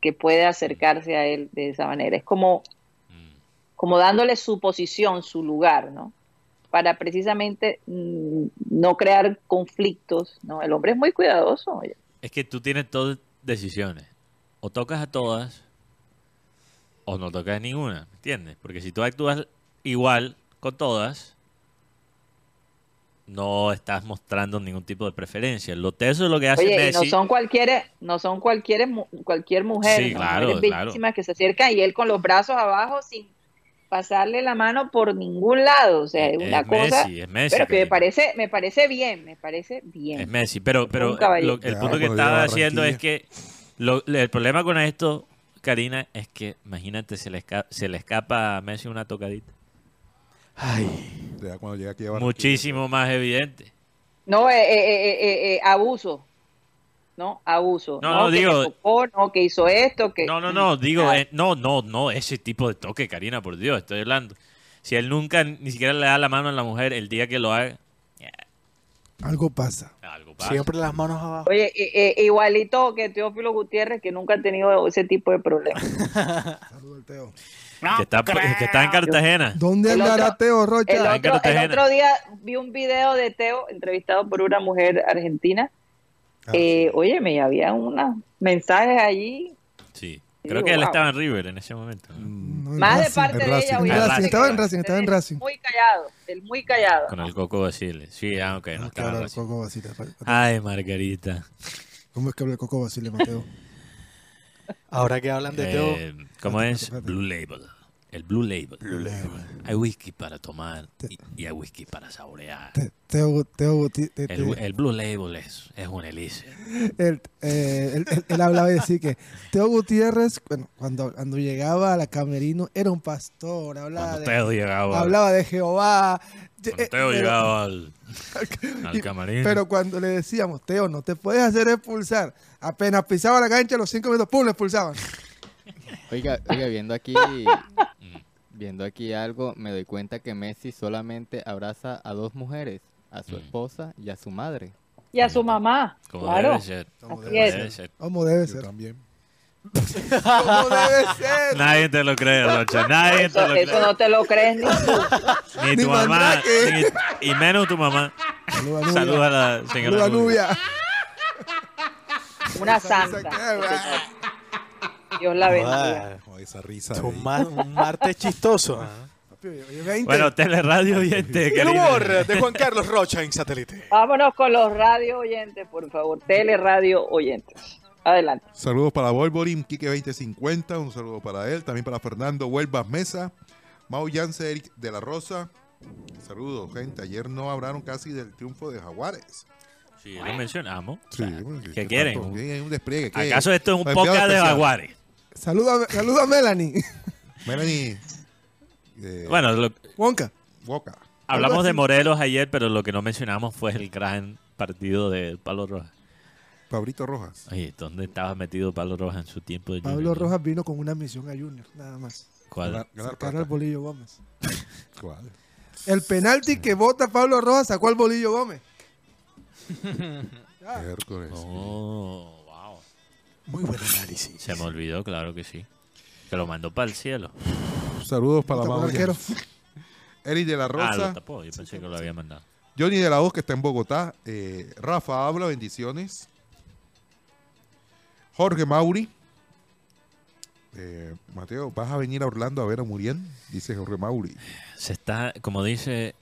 Que puede acercarse a él de esa manera. Es como, como dándole su posición, su lugar, ¿no? Para precisamente mm, no crear conflictos, ¿no? El hombre es muy cuidadoso. oye. Es que tú tienes todas decisiones. O tocas a todas o no tocas a ninguna, ¿me entiendes? Porque si tú actúas igual con todas, no estás mostrando ningún tipo de preferencia. Lo teso es lo que hace Oye, y Messi. no son cualquier, no son cualquier, mu- cualquier mujer, Sí, claro, Mujeres claro. bellísimas que se acercan y él con los brazos abajo sin pasarle la mano por ningún lado, o sea, es una es cosa, Messi, es Messi. pero que me parece, me parece bien, me parece bien. Es Messi, pero, pero lo- el punto que estaba haciendo es que lo- el problema con esto, Karina, es que imagínate, se le, esca- se le escapa a Messi una tocadita. Ay, Ya cuando llega aquí a Barranquilla. Muchísimo más evidente. No, eh, eh, eh, eh, eh, abuso, ¿no? Abuso. No, no, que digo- tocó, no, que hizo esto, que... No, no, no, digo, Ah, eh, no, no, no, ese tipo de toque, Karina, por Dios, estoy hablando. Si él nunca ni siquiera le da la mano a la mujer, el día que lo haga, Algo pasa. algo pasa. siempre las manos abajo. Oye, eh, eh, igualito que Teófilo Gutiérrez, que nunca ha tenido ese tipo de problemas. Saludos al Teo. Que, está, que está en Cartagena. ¿Dónde El andará otro- Teo El Rocha? en otro, el Cartagena. otro día vi un video de Teo entrevistado por una mujer argentina. Ah, Eh, sí. oye, me había unos mensajes allí. Sí, creo que él wow. estaba en River en ese momento. ¿no? Mm, No, en Más de Racing. parte en de Racing. ella. En Racing, estaba en Racing, estaba en Racing. Muy callado, él muy callado. Con el Coco Basile. Sí, ah, ok, no ¿Cómo es que estaba habla el. Coco Basile? Ay, Margarita. ¿Cómo es que habla el Coco Basile, Mateo? Ahora que hablan de Teo, Eh, ¿Cómo es? Blue Label. El Blue Label. Hay whisky para tomar Te- y, y hay whisky para saborear. Te- Teo, Teo, Guti- te- El, te- el Blue Label es, es un elixir. él, eh, él- él- él hablaba y decía que Teo Gutiérrez, bueno, cuando, cuando llegaba a la camerino, era un pastor, hablaba, Cuando de, Teo llegaba, hablaba de Jehová. Cuando Eh, Teo llegaba al, al camarín. Pero cuando le decíamos, Teo, no te puedes hacer expulsar, apenas pisaba la cancha, los cinco minutos, ¡pum! lo expulsaban. Oiga, oiga, viendo aquí, viendo aquí algo, me doy cuenta que Messi solamente abraza a dos mujeres, a su Mm. esposa y a su madre. Y a su mamá, como claro. debe ser. Como Así debe es. ser. Debe ser. Como debe Yo ser. también. Como debe ser. Nadie te lo cree, Rocha. Nadie te Eso, lo eso cree. no te lo crees ni tú. Ni Ni tu mamá. Ni- y menos tu mamá. Saluda a Nubia. Saluda a la señora Saluda a Nubia. Una santa. Dios la bendiga. esa risa. es un, martes chistoso. Papi, hoy es 20. Bueno, teleradio oyente, El humor de Juan Carlos Rocha en satélite. Vámonos con los radio oyentes, por favor. Teleradio oyentes. Adelante. Saludos para Wolverine, Kike 2050, un saludo para él, también para Fernando Huelvas Mesa, Mau Yance Eric de la Rosa, saludos, gente. Ayer no hablaron casi del triunfo de Jaguares. Sí, lo mencionamos. Sí, O sea, bueno, ¿Qué que quieren? tanto- Hay un despliegue. ¿qué? ¿Acaso esto es un podcast de jaguares? Saluda, saluda a Melanie. Melanie. eh, Bueno, lo- Wonka. Boca. hablamos de. Morelos ayer, pero lo que no mencionamos fue el gran partido de Pablo Rojas. Pablito Rojas. Oye, ¿dónde estaba metido Pablo Rojas en su tiempo de Pablo junior? Rojas vino con una misión a Junior, nada más. ¿Cuál? Sacar al Bolillo Gómez. ¿Cuál? El penalti que vota Pablo Rojas sacó al Bolillo Gómez. Ya. Miércoles. Oh, wow. Muy buen análisis. Se me olvidó, claro que sí. Que lo mandó para el cielo. Saludos para la arquero. Eric de la Ah, lo Rosa. tapó. Yo pensé que lo había mandado. Johnny de la Voz, que está en Bogotá. eh, Rafa habla, bendiciones. Jorge Mauri. Eh, Mateo, ¿vas a venir a Orlando a ver a Muriel? Dice Jorge Mauri. Se está, como dice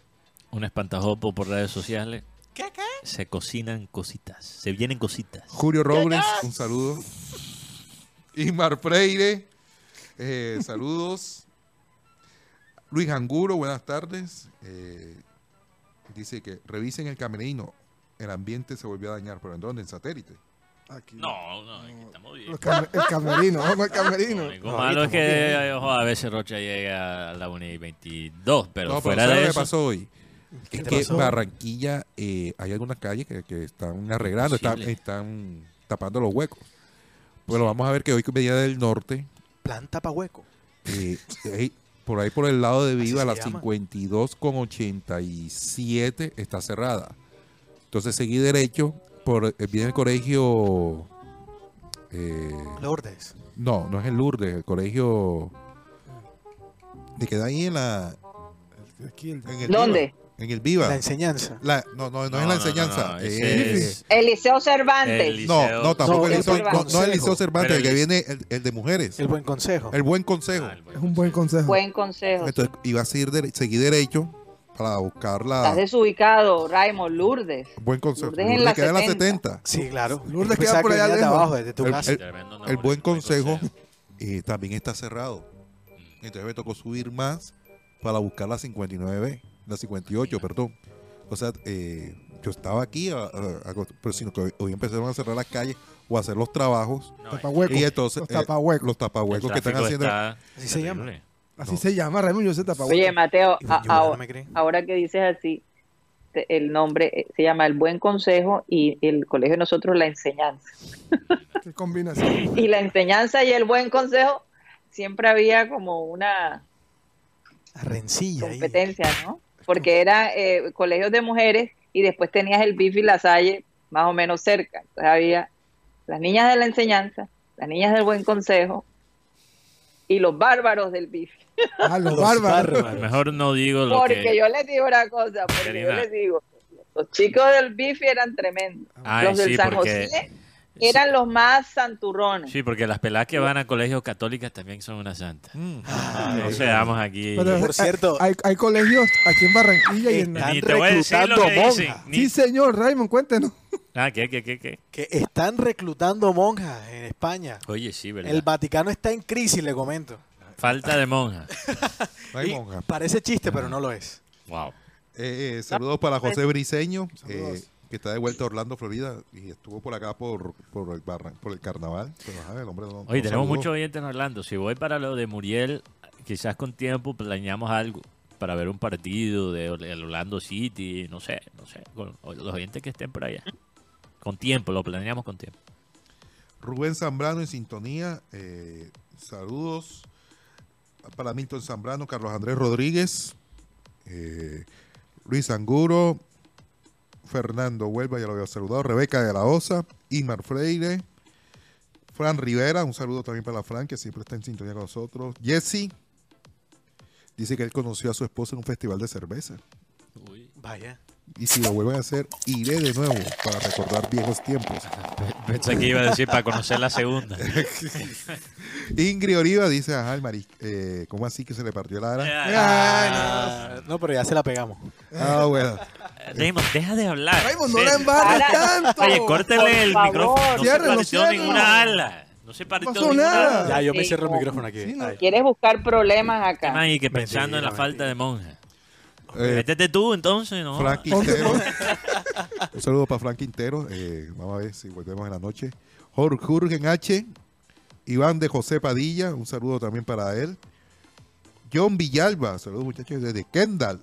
un espantajopo por redes sociales, se cocinan cositas. Se vienen cositas. Julio Robles, un saludo. Ismar Freire, eh, saludos. Luis Anguro, buenas tardes. Eh, dice que revisen el camerino. El ambiente se volvió a dañar. ¿Pero en dónde? En satélite. Aquí. No, no, aquí estamos bien. Cam- el camerino, vamos al camerino. Lo único No, malo es que ojo, a veces Rocha llega a la 1 y 22, pero no, pero fuera ¿sabes de lo que eso. pasó hoy? ¿Qué Es te que pasó? Barranquilla, eh, hay algunas calles que, que están arreglando, están, tapando los huecos. Pero vamos a ver que hoy que venía del norte, Planta pa' hueco. eh, por ahí por el lado de Viva, la llama. 52 con 87 está cerrada. Entonces seguí derecho, por eh, viene el colegio... eh, Lourdes. no, no es el Lourdes, el colegio... que queda ahí en la... Aquí el- en el ¿Dónde? Viva, en el Viva. La enseñanza. La- no, no, no, es la enseñanza. no, es El Liceo Cervantes. el no, liceo- no, tampoco No, el el liceo, buen no, no el liceo Cervantes, el que viene el, el de mujeres. El buen consejo. El buen consejo. Ah, el buen Es un buen consejo. Buen consejo. Entonces iba a seguir, dere- seguir derecho para buscar Estás la desubicado, Raymond, Lourdes. buen consejo. Lourdes en Lourdes la queda en la 70. 70. Sí, claro. Lourdes queda por allá de abajo, desde tu El- casa. el- nombre, El buen consejo eh, también está cerrado. Entonces me tocó subir más para buscar la 59B, la 58, perdón. O sea, eh, yo estaba aquí, a- a- a- pero sino que hoy, hoy empezaron a cerrar las calles o a hacer los trabajos. No, Tapahuecos. Y entonces, Los eh, tapahuecos. los el tapahuecos que están haciendo. está Así se llama. Así No. se llama, tapahuecos. Oye, Mateo, a- a- no me creen. ahora que dices así, te- el nombre eh, se llama El Buen Consejo y el colegio de nosotros La Enseñanza. Qué combinación. Y la enseñanza y el buen consejo siempre había como una Rencilla ahí. competencia, ¿no? Porque eran eh, colegios de mujeres y después tenías el BIF y la Salle más o menos cerca. Entonces había las niñas de la enseñanza, las niñas del buen consejo y los bárbaros del BIF. Ah, los Los bárbaros. bárbaros. Mejor no digo lo Porque que... yo les digo una cosa, porque Karina. yo les digo, los chicos del BIF eran tremendos. Ay, los del sí, San porque... José eran los más santurrones. Sí, porque las peladas que van a colegios católicas también son una santa. Mm. No seamos aquí... Pero, Por cierto- hay, hay colegios aquí en Barranquilla y en... Están Ni te voy a decir lo reclutando que dicen. monjas. ni- Sí, señor, Raymond, cuéntenos. Ah, ¿qué, qué, qué, qué? Que están reclutando monjas en España. Oye, sí, ¿verdad? El Vaticano está en crisis, le comento. Falta de monja. No hay Y monja. Parece chiste, pero no lo es. Wow. Eh, eh, saludos para José Briseño, eh, que está de vuelta a Orlando, Florida, y estuvo por acá por, por, el, barra- por el carnaval. Pero, ajá, el hombre no- Oye, tenemos muchos oyentes en Orlando. Si voy para lo de Muriel, quizás con tiempo planeamos algo para ver un partido de Orlando City, no sé, no sé, con los oyentes que estén por allá. Con tiempo, lo planeamos con tiempo. Rubén Zambrano en sintonía. eh, saludos para Milton Zambrano, Carlos Andrés Rodríguez, eh, Luis Anguro, Fernando Huelva, ya lo había saludado, Rebeca de la Osa, Imar Freire, Fran Rivera, un saludo también para Fran, que siempre está en sintonía con nosotros. Jesse dice que él conoció a su esposa en un festival de cerveza. Vaya. Y si lo vuelven a hacer, iré de nuevo para recordar viejos tiempos. Pensé que iba a decir para conocer la segunda. Ingrid Oliva dice, ajá, el maris, eh, ¿cómo así que se le partió la ara? Ah, no, pero ya se la pegamos. Ah, bueno. Raymond, deja de hablar. Raymond, no Sí. la embarres tanto. Oye, córtele el micrófono. No se partió ninguna ala. No se partió pasó ninguna nada. ala. Ya, yo me Sí, cierro el no. micrófono aquí. Sí, no. Ay. ¿Quieres buscar problemas acá? ahí que pensando en la Mentira, falta de monja. Eh, Métete tú entonces, ¿no? Frank Quintero. Un saludo para Frank Quintero. Eh, vamos a ver si volvemos en la noche. Jürgen H. Iván de José Padilla. Un saludo también para él. John Villalba. Saludos muchachos desde Kendall.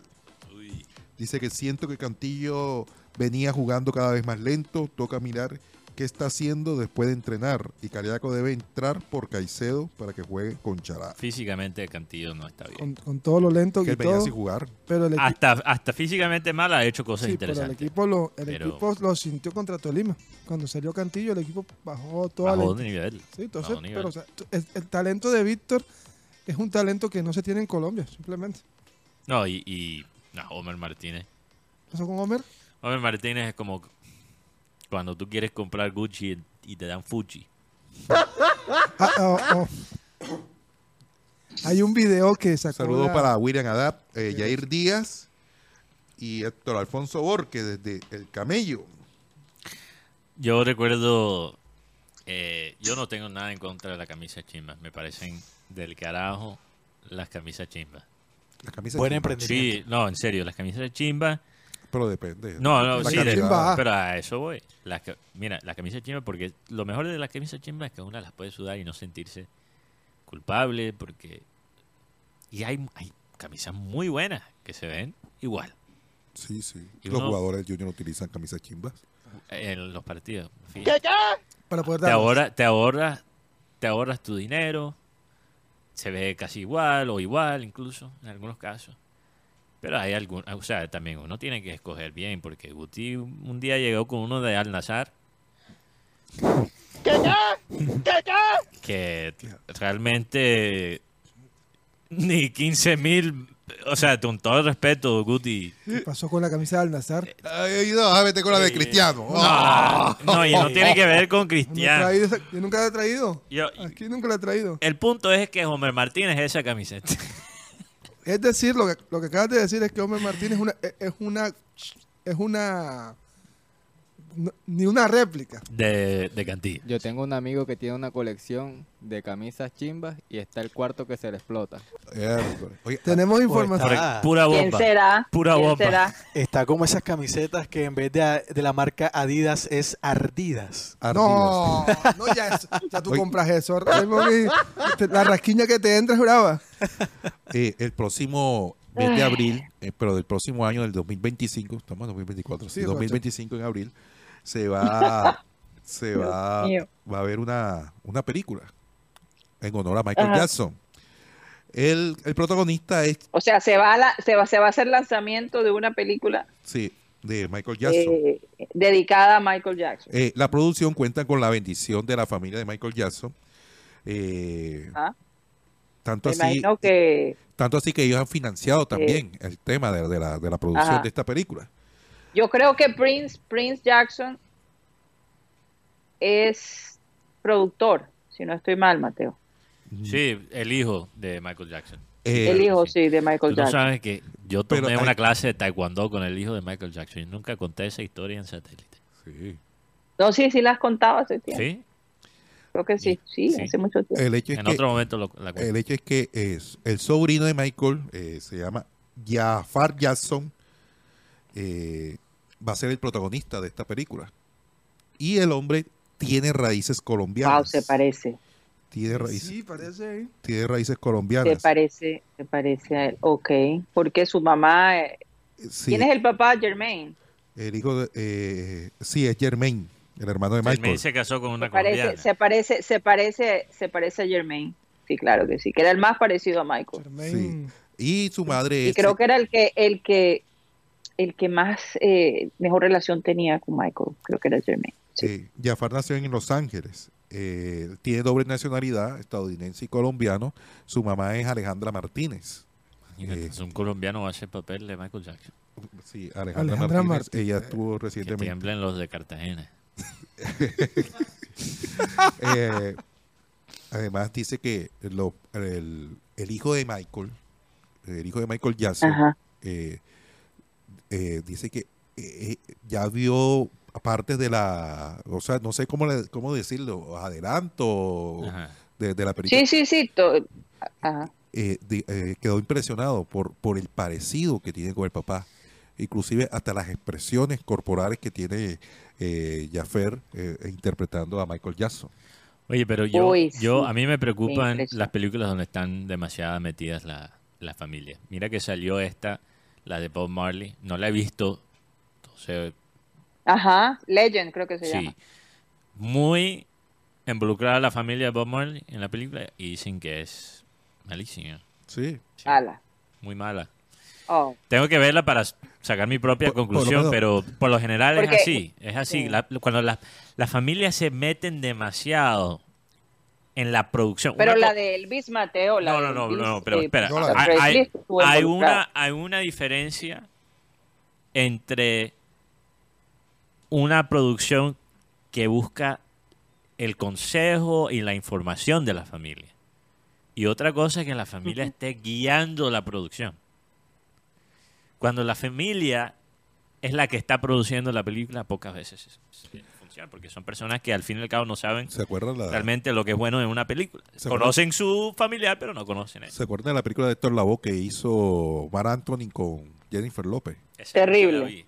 Uy. Dice que siento que Cantillo venía jugando cada vez más lento. Toca mirar qué está haciendo después de entrenar. Y Cariaco debe entrar por Caicedo para que juegue con Chará. Físicamente Cantillo no está bien. Con, con todo lo lento Que venía todo. sin jugar. Pero el, Hasta, hasta físicamente mal ha hecho cosas sí, pero el interesantes. equipo, lo, el Pero- equipo lo sintió contra Tolima. Cuando salió Cantillo, el equipo bajó toda Bajó la de nivel. Sí, entonces, nivel. pero o sea, t- el, el talento de Víctor es un talento que no se tiene en Colombia, simplemente. No, y, y no, Homer Martínez. ¿Pasó con Homer? Homer Martínez es como cuando tú quieres comprar Gucci y te dan Fuji. Ah, oh, oh. Hay un video que sacó. Saludos la- para William Adap, eh, Yair Díaz y Héctor Alfonso Borque desde El Camello. Yo recuerdo, eh, yo no tengo nada en contra de la camisa chimba. Me parecen del carajo las camisas chimbas. La camisa Buen chimba, emprendimiento. Sí, no, en serio, las camisas chimba. Pero depende. No, no, La sí, calidad. de- Chimba. pero a eso voy. Ca- mira, la camisa chimba, porque lo mejor de las camisas chimba es que una las puede sudar y no sentirse culpable, porque. Y hay, hay camisas muy buenas que se ven igual Sí, sí. Y Los uno- jugadores del Junior utilizan camisas chimbas. en los partidos. Para poder te dar. ahorras, te ahorras, te ahorras tu dinero, se ve casi igual o igual incluso en algunos casos. Pero hay algún, o sea, también uno tiene que escoger bien porque Guti un día llegó con uno de Al Nazar. Que realmente ni 15 mil, o sea, con todo el respeto, Guti. ¿Qué pasó con la camisa de Al-Nazar? Ay, no, a vete con la de Cristiano. No, Ah. no, y no tiene que ver con Cristiano. yo nunca la he traído. Yo- Aquí nunca la he traído. el punto es que Homer Martínez es esa camiseta. Es decir, lo que, lo que acabas de decir es que Homer Martínez es una. Es una, es una no- ni una réplica. de, de. Yo tengo un amigo que tiene una colección de camisas chimbas y está el cuarto que se le explota. Oye, Tenemos información. está- Pura ¿Quién bomba. será? Pura ¿Quién bomba. será? Está como esas camisetas que en vez de, de la marca Adidas es Ardidas. Ardidas. No, no, ya, eso- ya tú Oye. compras eso. La rasquiña que te entra es brava. Eh, el próximo mes de abril, eh, pero del próximo año, del 2025, estamos en 2024, sí, Sí, 2025 en abril, se va, se va, va a haber una, una película en honor a Michael Ajá. Jackson. El, el protagonista es, O sea, se va, a la- se va, se va a hacer lanzamiento de una película sí, de Michael Jackson. eh, dedicada a Michael Jackson. Eh, la producción cuenta con la bendición de la familia de Michael Jackson. Eh, Ah, tanto Me así, que tanto así que ellos han financiado también el tema de, de la, de la producción Ajá. de esta película. Yo creo que Prince, Prince Jackson es productor, si no estoy mal, Mateo. Sí, el hijo de Michael Jackson. Eh, El hijo, sí. de Tú Michael no Jackson. sabes que yo tomé hay- una clase de taekwondo con el hijo de Michael Jackson y nunca conté esa historia en satélite. sí. No, sí, sí la has contado hace tiempo. ¿Sí? Creo que sí, sí, Sí. hace mucho tiempo. El hecho es En que otro momento lo, la cuento. El hecho es que es, el sobrino de Michael eh, se llama Jafar Jackson. Eh, va a ser el protagonista de esta película. Y el hombre tiene raíces colombianas. Wow, se parece, Tiene raíces, Sí, parece tiene raíces se colombianas. parece, se parece a él. Ok, porque su mamá... eh, Sí, ¿Quién es el papá? Germain. el hijo de. eh, sí, es Jermaine, el hermano de Michael. se casó con una Se parece, colombiana. se parece, se parece, se parece a Germain. Sí, claro que sí, que era el más parecido a Michael. Jermaine. Y su madre Y es. creo que era el que, el que, el que más eh, mejor relación tenía con Michael. Creo que era Germain. Sí. eh, Jafar nació en Los Ángeles. Eh, tiene doble nacionalidad, estadounidense y colombiano. Su mamá es Alejandra Martínez. Eh, es un colombiano a hacer papel de Michael Jackson. Sí, Alejandra, Alejandra Martínez. Martínez. Ella estuvo Que recientemente. tiemblen los de Cartagena. Eh, además dice que lo- el, el hijo de Michael, el hijo de Michael Jackson, eh, eh, dice que eh, ya vio partes de la, o sea, no sé cómo, le- cómo decirlo, adelanto de, de la película. Sí, sí, sí. to- Ajá. eh, eh, quedó impresionado por, por el parecido que tiene con el papá. Inclusive hasta las expresiones corporales que tiene eh, Jaffer eh, interpretando a Michael Jackson. Oye, pero yo, Uy, yo sí. a mí me preocupan las películas donde están demasiado metidas la, la familia. Mira que salió esta, la de Bob Marley. No la he visto. Entonces, Ajá, Legend creo que se sí. llama. Muy involucrada la familia de Bob Marley en la película y dicen que es malísima. Sí. Sí, Ala. Muy mala. Oh, Tengo que verla para sacar mi propia Por- conclusión, pero por lo general Porque- es así. Es así. Sí. La- cuando las las familias se meten demasiado en la producción. pero Una la de Elvis Mateo, la No, no, no, Elvis, no, pero eh, espera. No, la- Hay, una, hay una diferencia entre una producción que busca el consejo y la información de la familia y otra cosa que la familia esté guiando la producción. Cuando la familia es la que está produciendo la película, pocas veces es- porque son personas que al fin y al cabo no saben ¿Se acuerdan, la, realmente lo que es bueno en una película. ¿Se Conocen su familiar, pero no conocen él. ¿Se acuerdan de la película de Héctor Lavoe que hizo Mar Anthony con Jennifer López? Esa Terrible. la vi.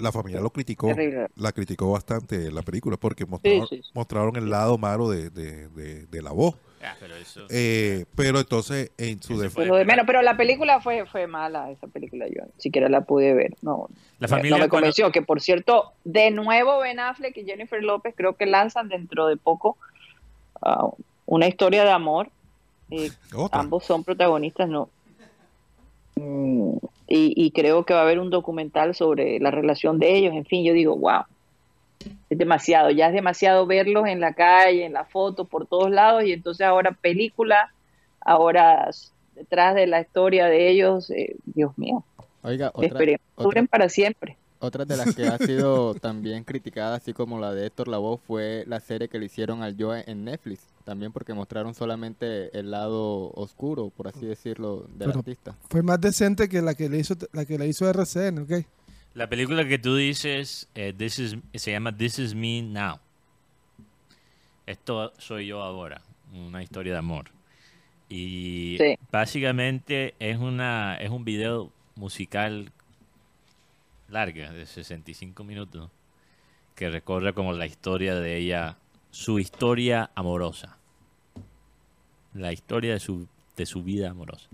La familia lo criticó, Terrible. la criticó bastante la película porque mostraron, sí, sí. mostraron el lado malo de, de, de, de Lavoe. Ah, pero eso- Eh, pero entonces, en su defensa, de menos, pero la película fue, fue mala, esa película yo ni siquiera la pude ver, no, la no familia me cuando- convenció, que por cierto, de nuevo Ben Affleck y Jennifer López creo que lanzan dentro de poco ah, una historia de amor, eh, ambos son protagonistas, ¿no? Mm, y, y creo que va a haber un documental sobre la relación de ellos, en fin, yo digo, wow, es demasiado, ya es demasiado verlos en la calle, en la foto, por todos lados, y entonces ahora película, ahora detrás de la historia de ellos, eh, Dios mío, Oiga, otra, esperemos duren para siempre. otra de las que ha sido también criticada, así como la de Héctor Lavoe, fue la serie que le hicieron al Joe en Netflix. También porque mostraron solamente el lado oscuro, por así decirlo, del Pero- artista. Fue más decente que la que le hizo la que le hizo RCN, ¿ok? La película que tú dices eh, This is, se llama This Is Me Now. Esto soy yo ahora. Una historia de amor. Y Sí. básicamente es una es un video musical larga, de 65 minutos, que recorre como la historia de ella, su historia amorosa. La historia de su, de su vida amorosa.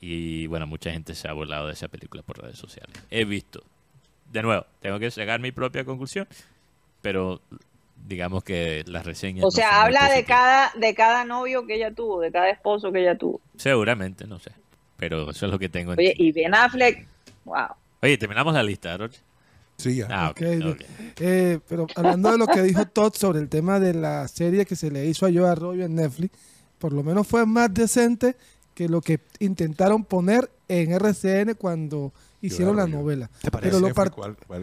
Y bueno, mucha gente se ha burlado de esa película por redes sociales. He visto. De nuevo, tengo que sacar mi propia conclusión, pero digamos que las reseñas... O no sea, habla de cada, de cada novio que ella tuvo, de cada esposo que ella tuvo. Seguramente, no sé. Pero eso es lo que tengo. Oye, y Ben Affleck, wow. Oye, terminamos la lista, Roche. Sí, ya. Ah, ok, Ok, ok. Eh, pero hablando de lo que dijo Todd sobre el tema de la serie que se le hizo a Joe Arroyo en Netflix, por lo menos fue más decente que lo que intentaron poner en RCN cuando hicieron la novela. ¿Te parece? Pero lo,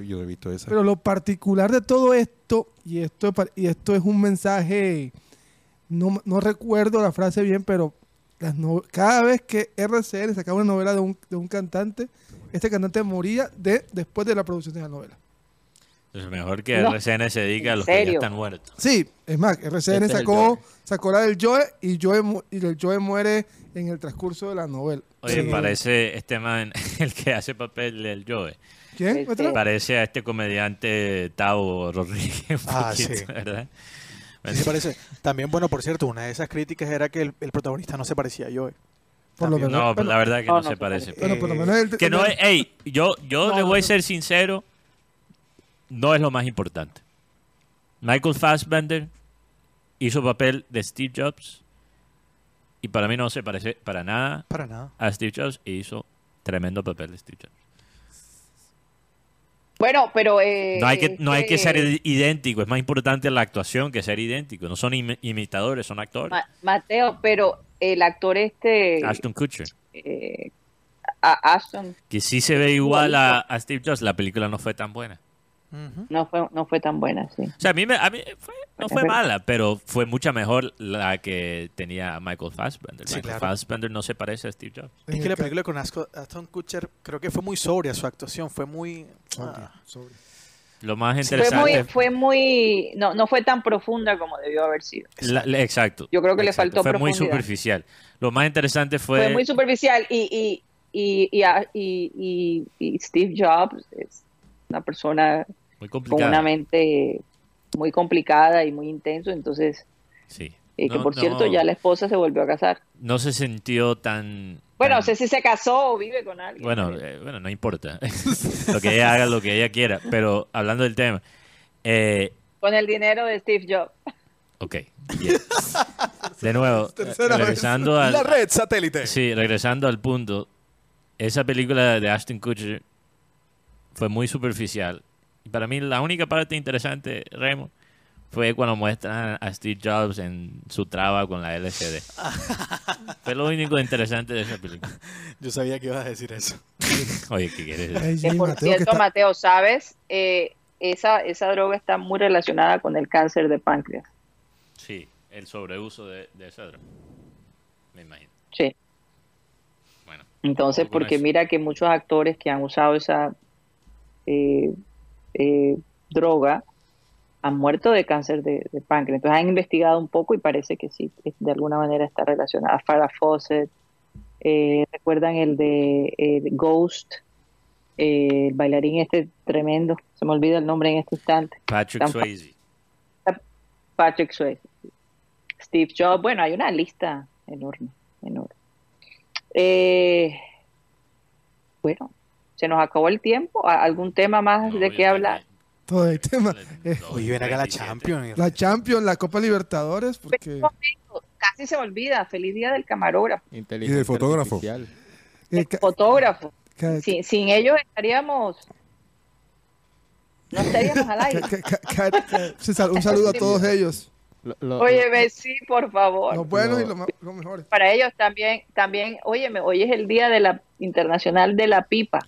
yo he visto esa. pero lo particular de todo esto, y esto, y esto es un mensaje, no, no recuerdo la frase bien, pero las no- cada vez que RCN sacaba una novela de un, de un cantante, este cantante moría de, después de la producción de la novela. Entonces, mejor que No. RCN se dedique a ¿En los que ya están muertos. Sí, es más, RCN Este es sacó, sacó la del Joe y Joe, y el Joe muere en el transcurso de la novela. Oye, novela. parece este man, el que hace papel del Joe. ¿Quién? Este- ¿Otra? Parece a este comediante Tavo Rodríguez. Ah, poquito, sí. ¿verdad? Sí, parece. También, bueno, por cierto, una de esas críticas era que el, el protagonista no se parecía a Joe. Por lo También. menos. No, bueno, la verdad que no, se parece. bueno, por lo menos el- Que no es, ey, yo, yo No, le voy a no. ser sincero, no es lo más importante. Michael Fassbender hizo papel de Steve Jobs y para mí no se parece para nada Para nada. a Steve Jobs y hizo tremendo papel de Steve Jobs. Bueno, pero... eh, No hay que, no hay que ser este, idéntico, es más importante la actuación que ser idéntico. No son imi- imitadores, son actores. Ma- Mateo, pero el actor este... Ashton Kutcher, eh, a- Ashton que sí se ve igual a, a Steve Jobs, la película no fue tan buena. No fue, no fue tan buena, sí. O sea, a mí, me- a mí fue- no fue mala, pero fue mucha mejor la que tenía Michael Fassbender. Sí, Michael claro. Fassbender no se parece a Steve Jobs. Es que la película con Asco- Aston Kutcher creo que fue muy sobria su actuación, fue muy... Sobria, ah, sobria. Lo más Fue interesante... muy, fue muy, no, no fue tan profunda como debió haber sido. la- la- exacto. Yo creo que le faltó Fue muy superficial. Lo más interesante fue... Fue muy superficial y, y, y, y, a- y- y- y Steve Jobs es una persona muy con complicado. una mente muy complicada y muy intenso, entonces, Sí. eh, que No- por cierto no- ya la esposa se volvió a casar. No se sintió tan... Bueno, tan- no sé si se casó o vive con alguien. Bueno, eh, bueno, no importa. lo que ella haga, lo que ella quiera. Pero hablando del tema, eh, con el dinero de Steve Jobs. ok. bien. De nuevo, regresando al, La red satélite. sí, regresando al punto, esa película de Ashton Kutcher fue muy superficial. Para mí la única parte interesante, Remo, fue cuando muestran a Steve Jobs en su traba con la LCD. fue lo único interesante de esa película. Yo sabía que ibas a decir eso. Oye, ¿qué quieres decir? Ay, Que sí, por Mateo, cierto, está- Mateo, ¿sabes? Eh, esa, esa droga está muy relacionada con el cáncer de páncreas. Sí, el sobreuso de, de esa droga. Me imagino. Sí. Bueno, Entonces, porque mira que muchos actores que han usado esa eh, eh, droga han muerto de cáncer de, de páncreas. Entonces han investigado un poco y parece que sí, que de alguna manera está relacionada. Farrah Fawcett, eh, recuerdan el de eh, Ghost, Eh, el bailarín este tremendo, se me olvida el nombre en este instante. Patrick Swayze. Patrick Swayze. Steve Jobs, bueno, hay una lista enorme, enorme. Eh, bueno, se nos acabó el tiempo. ¿A- ¿Algún tema más No, de qué hablar? Todo el tema. Eh, Hoy ven acá la 37. Champions. La Champions, la Copa Libertadores, porque Casi se me olvida. Feliz día del camarógrafo, Y del fotógrafo. artificial. eh, ca- fotógrafo. ca- Sin, sin ellos estaríamos, no estaríamos al aire. un saludo a todos ellos, Lo- lo- Oye, ve, sí, por favor. los buenos y los mejores. Para ellos también, también, óyeme, hoy es el día de la internacional de la pipa.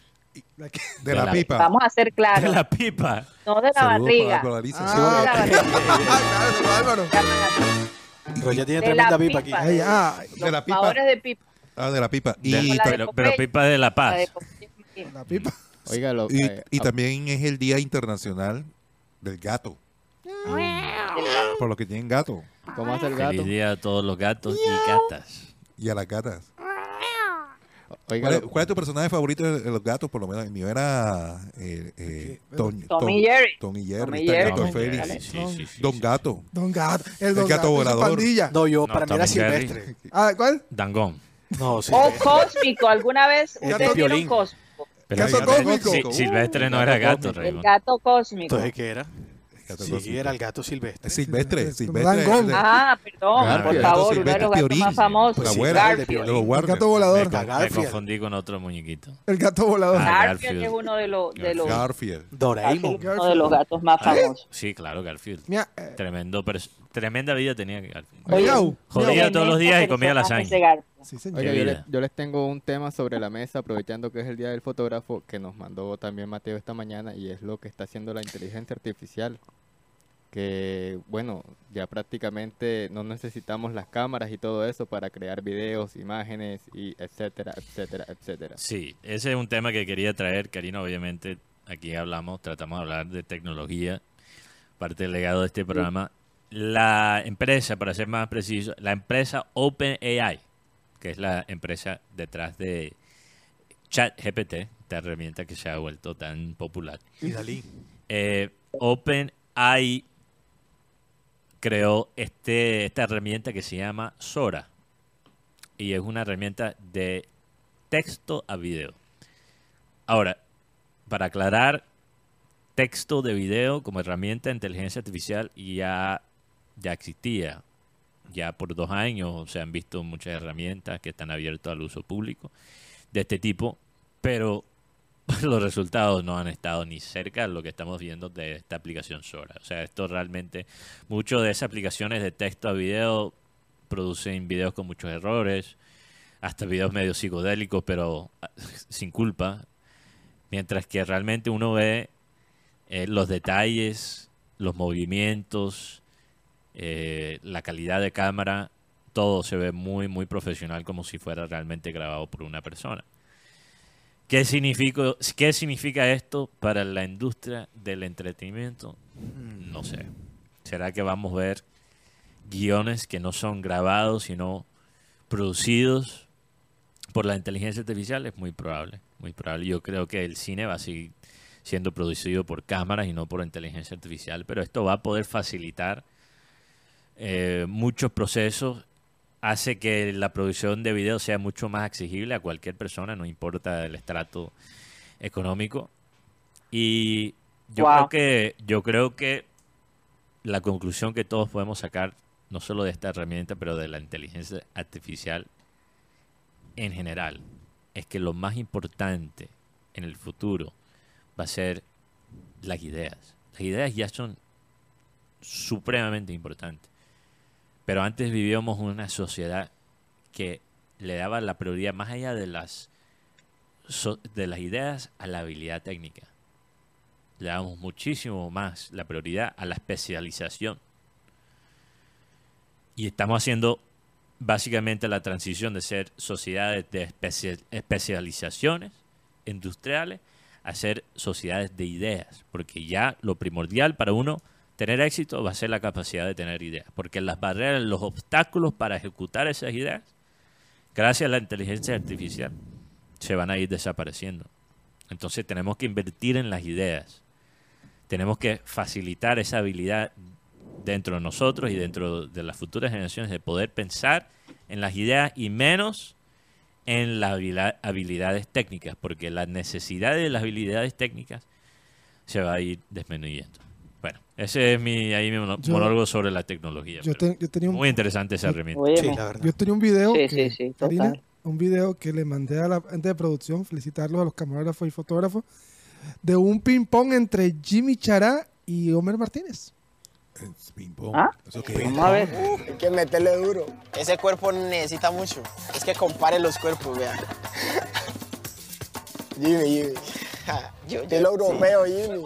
De De la la- pipa. Vamos a ser De claros, la pipa. no de la Saludos barriga. para. Ah, no de la. Ah, tiene De tremenda la pipa aquí. Ay, ah, De la pipa. De pipa. Ah, de la pipa. Y, De- la de pero, pipa de La Paz. de la pipa. Oiga, lo, y, eh, y también es el Día Internacional del Gato. Por los que tienen gato. ¿cómo hace el gato? Feliz día a todos los gatos y gatas. Y a las gatas. Oiga, ¿Cuál es, lo- cuál es tu personaje favorito de, los gatos? Por lo menos el mío era eh, eh, Tom, Tom y Jerry. Tom y Jerry. Tom y sí, sí, sí, Don. Gato. Don Gato. El, El Don gato volador. pandilla. No, yo, No, para mí era Jerry. silvestre. Ah, ¿cuál? Dangón. No, sí. O cósmico, ¿alguna vez El ustedes vieron violín. cósmico? Pero Gato Silvestre- cósmico. Sí, Silvestre no era gato cósmico. El Raymond. gato cósmico. Entonces, ¿qué era? Gato Sí, cósmico. era el gato silvestre. Silvestre. Silvestre. Silvestre. Ah, perdón, Garfield. por Gato favor, uno de los gatos más famosos. La Sí, Garfield. El gato volador. Me, me confundí con otro muñequito. El gato volador. Ah, Garfield Garfield. es uno de los, de los, Garfield. Doraemon. Uno de los gatos más famosos. Sí, claro, Garfield. Mira, eh, Tremendo, tremenda vida tenía Garfield. Oye. Jodía todos los días y comía lasaña. Sí, señor. Yo, les, yo les tengo un tema sobre la mesa, aprovechando que es el Día del Fotógrafo, que nos mandó también Mateo esta mañana, y es lo que está haciendo la inteligencia artificial. Que, bueno, ya prácticamente no necesitamos las cámaras y todo eso para crear videos, imágenes, y etcétera, etcétera, etcétera. Sí, ese es un tema que quería traer, Karina. Obviamente, aquí hablamos, tratamos de hablar de tecnología, parte del legado de este programa. La empresa, para ser más preciso, la empresa OpenAI, que es la empresa detrás de ChatGPT, esta herramienta que se ha vuelto tan popular. Y Dalí. Eh, OpenAI creó este, esta herramienta que se llama Sora. Y es una herramienta de texto a video. Ahora, para aclarar, texto de video como herramienta de inteligencia artificial ya, ya existía. Ya por dos años se han visto muchas herramientas que están abiertas al uso público de este tipo, pero los resultados no han estado ni cerca de lo que estamos viendo de esta aplicación Sora. O sea, esto realmente, muchas de esas aplicaciones de texto a video producen videos con muchos errores, hasta videos medio psicodélicos, pero ah, sin culpa. Mientras que realmente uno ve eh, los detalles, los movimientos, eh, la calidad de cámara, todo se ve muy, muy profesional, como si fuera realmente grabado por una persona. ¿Qué significa, ¿Qué significa esto para la industria del entretenimiento? No sé. ¿Será que vamos a ver guiones que no son grabados, sino producidos por la inteligencia artificial? Es muy probable, muy probable. Yo creo que el cine va a seguir siendo producido por cámaras y no por inteligencia artificial, pero esto va a poder facilitar eh, muchos procesos hace que la producción de video sea mucho más accesible a cualquier persona, no importa el estrato económico. Y yo Wow. creo que yo creo que la conclusión que todos podemos sacar no solo de esta herramienta, pero de la inteligencia artificial en general, es que lo más importante en el futuro va a ser las ideas. Las ideas ya son supremamente importantes. Pero antes vivíamos una sociedad que le daba la prioridad más allá de las de las ideas a la habilidad técnica. Le damos muchísimo más la prioridad a la especialización. Y estamos haciendo básicamente la transición de ser sociedades de especia- especializaciones industriales a ser sociedades de ideas, porque ya lo primordial para uno tener éxito va a ser la capacidad de tener ideas, porque las barreras, los obstáculos para ejecutar esas ideas, gracias a la inteligencia artificial, se van a ir desapareciendo. Entonces tenemos que invertir en las ideas, tenemos que facilitar esa habilidad dentro de nosotros y dentro de las futuras generaciones de poder pensar en las ideas y menos en las habilidades técnicas, porque la necesidad de las habilidades técnicas se va a ir disminuyendo. Bueno, ese es mi, ahí mi mono- Yo- monólogo sobre la tecnología. Yo, pero te- yo tenía un, muy interesante esa herramienta. Sí, Óyeme. la verdad. yo tenía un video Sí, que, sí, sí, Karina, total. un video que le mandé a la gente de producción, felicitarlos a los camarógrafos y fotógrafos, de un ping pong entre Jimmy Chará y Homer Martínez. Es ping-pong. ¿Ah? ¿Eso? Vamos a ver. Hay que meterle duro. Ese cuerpo necesita mucho. Es que compare los cuerpos, vea. Jimmy, Jimmy. Yo, Estilo europeo, Jimmy.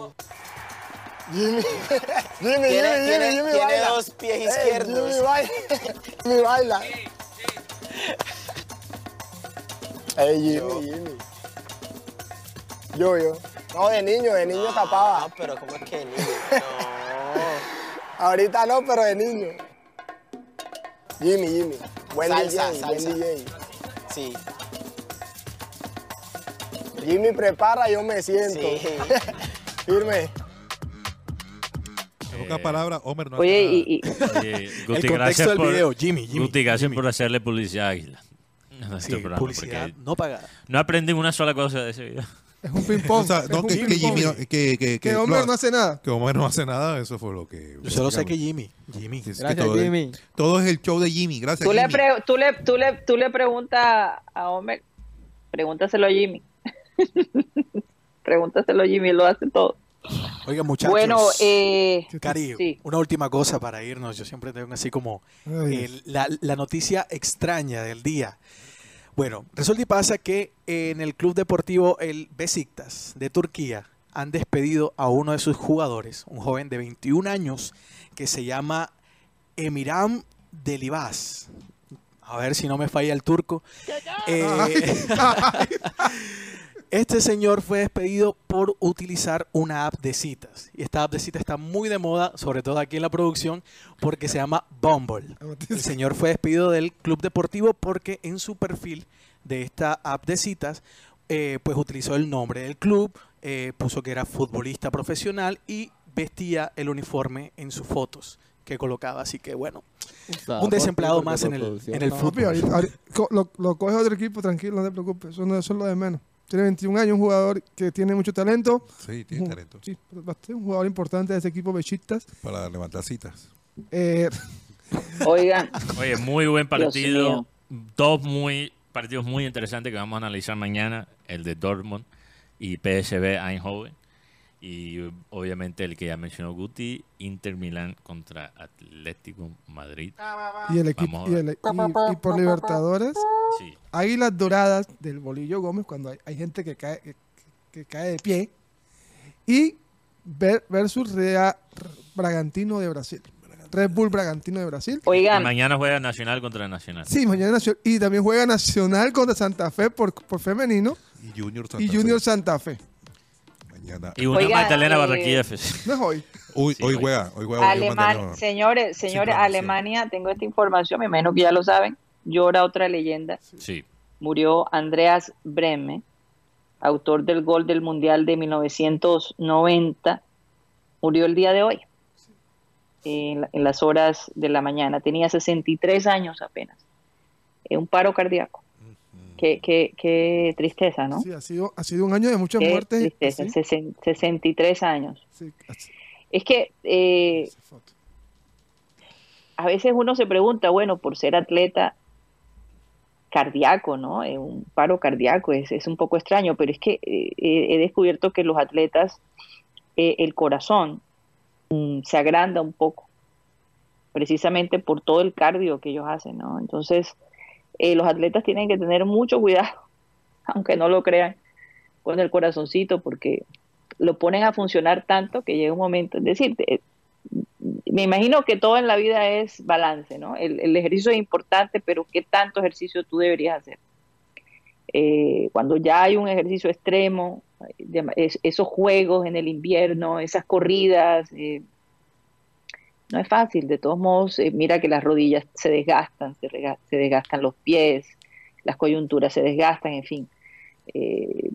Jimmy. Jimmy, Tiene- Jimmy, tiene- Jimmy, Jimmy tiene baila. dos pies Ey, izquierdos. Jimmy baila. Jimmy baila. Ey, Jimmy, Jimmy. Yo, yo. No, de niño, de niño tapaba. No, pero ¿cómo es que niño? No. Ahorita no, pero de niño. Jimmy, Jimmy. Buen Salsa, DJ, salsa. buen DJ. Sí, Jimmy prepara, yo me siento. sí. Firme. Pocas palabras, Homer no hace Oye, nada. y, y- Eh, El Guti, contexto gracias del por, video, Jimmy, Jimmy. Guti, gracias Jimmy. por hacerle publicidad a Águila. Sí, publicidad no pagada. no aprendí una sola cosa de ese video. Es un ping pong. O sea, es no, que, ping que Jimmy, no- que, que, Que Homer no, no hace nada. que Homer no hace nada, eso fue lo que... Yo solo sé que Jimmy. Jimmy. Es que Gracias, todo, es- Jimmy. todo es el show de Jimmy, gracias tú, le Jimmy. pre- tú, le, tú, le, tú le preguntas a Homer, pregúntaselo a Jimmy. pregúntaselo a Jimmy, lo hace todo. Oiga, muchachos. Bueno, eh, Cari, sí. una última cosa para irnos. Yo siempre tengo así como la, la noticia extraña del día. Bueno, resulta y pasa que en el club deportivo el Besiktas de Turquía han despedido a uno de sus jugadores, un joven de 21 años que se llama Emiram Delibas. A ver si no me falla el turco. Eh, este señor fue despedido por utilizar una app de citas. Y esta app de citas está muy de moda, sobre todo aquí en la producción, porque se llama Bumble. El señor fue despedido del club deportivo porque en su perfil de esta app de citas, eh, pues utilizó el nombre del club, eh, puso que era futbolista profesional y vestía el uniforme en sus fotos que colocaba. Así que bueno, un desempleado más en el, en el no. fútbol. Papi, ahorita- ahorita- co- lo, lo coge otro equipo, tranquilo, no te preocupes. Eso, no, eso es lo de menos. Tiene 21 años, un jugador que tiene mucho talento. Sí, tiene talento Sí, bastante, un jugador importante de ese equipo Besiktas. para levantar citas. Eh, Oigan, Oye, muy buen partido. Dos muy partidos muy interesantes que vamos a analizar mañana. El de Dortmund y PSV Eindhoven. Y obviamente el que ya mencionó Guti, Inter Milán contra Atlético Madrid. y, el equipo, y, ver. el- y- y por Libertadores, Sí. Águilas Doradas del Bolillo Gómez, cuando hay, hay gente que cae, que, que cae de pie. Y ver- versus Real Bragantino de Brasil. Red Bull Bragantino de Brasil. Y Oigan, mañana juega Nacional contra Nacional. Sí, mañana Nacional. Y también juega Nacional contra Santa Fe por, por femenino Y Junior Santa y Fe. Junior Santa Fe. Mañana. Y una Oiga, Magdalena eh, Barranquilla FC. No es hoy. Hoy, Sí, hoy hoy. juega, hoy juega. hoy Alemania, Magdalena. señores, señores. Alemania, tengo esta información, me imagino que ya lo saben. Llora otra leyenda. Sí. Murió Andreas Breme, autor del gol del Mundial de 1990. Murió el día de hoy, en, en las horas de la mañana. Tenía 63 años apenas. Eh, un paro cardíaco. Qué, qué, qué tristeza, ¿no? Sí, ha sido, ha sido un año de muchas Qué muertes. tristeza, Sí, sesen- 63 años. sí, Es que eh, a veces uno se pregunta, bueno, por ser atleta cardíaco, ¿no? Eh, un paro cardíaco es, es un poco extraño, pero es que eh, he he descubierto que los atletas, eh, el corazón mm, se agranda un poco, precisamente por todo el cardio que ellos hacen, ¿no? Entonces, eh, los atletas tienen que tener mucho cuidado, aunque no lo crean, con el corazoncito, porque lo ponen a funcionar tanto que llega un momento, es decir, eh, me imagino que todo en la vida es balance, ¿no? El, ejercicio es importante, pero ¿qué tanto ejercicio tú deberías hacer? Eh, cuando ya hay un ejercicio extremo, es- esos juegos en el invierno, esas corridas, eh, no es fácil. De todos modos, eh, mira que las rodillas se desgastan, se, se desgastan los pies, las coyunturas se desgastan, en fin. Eh,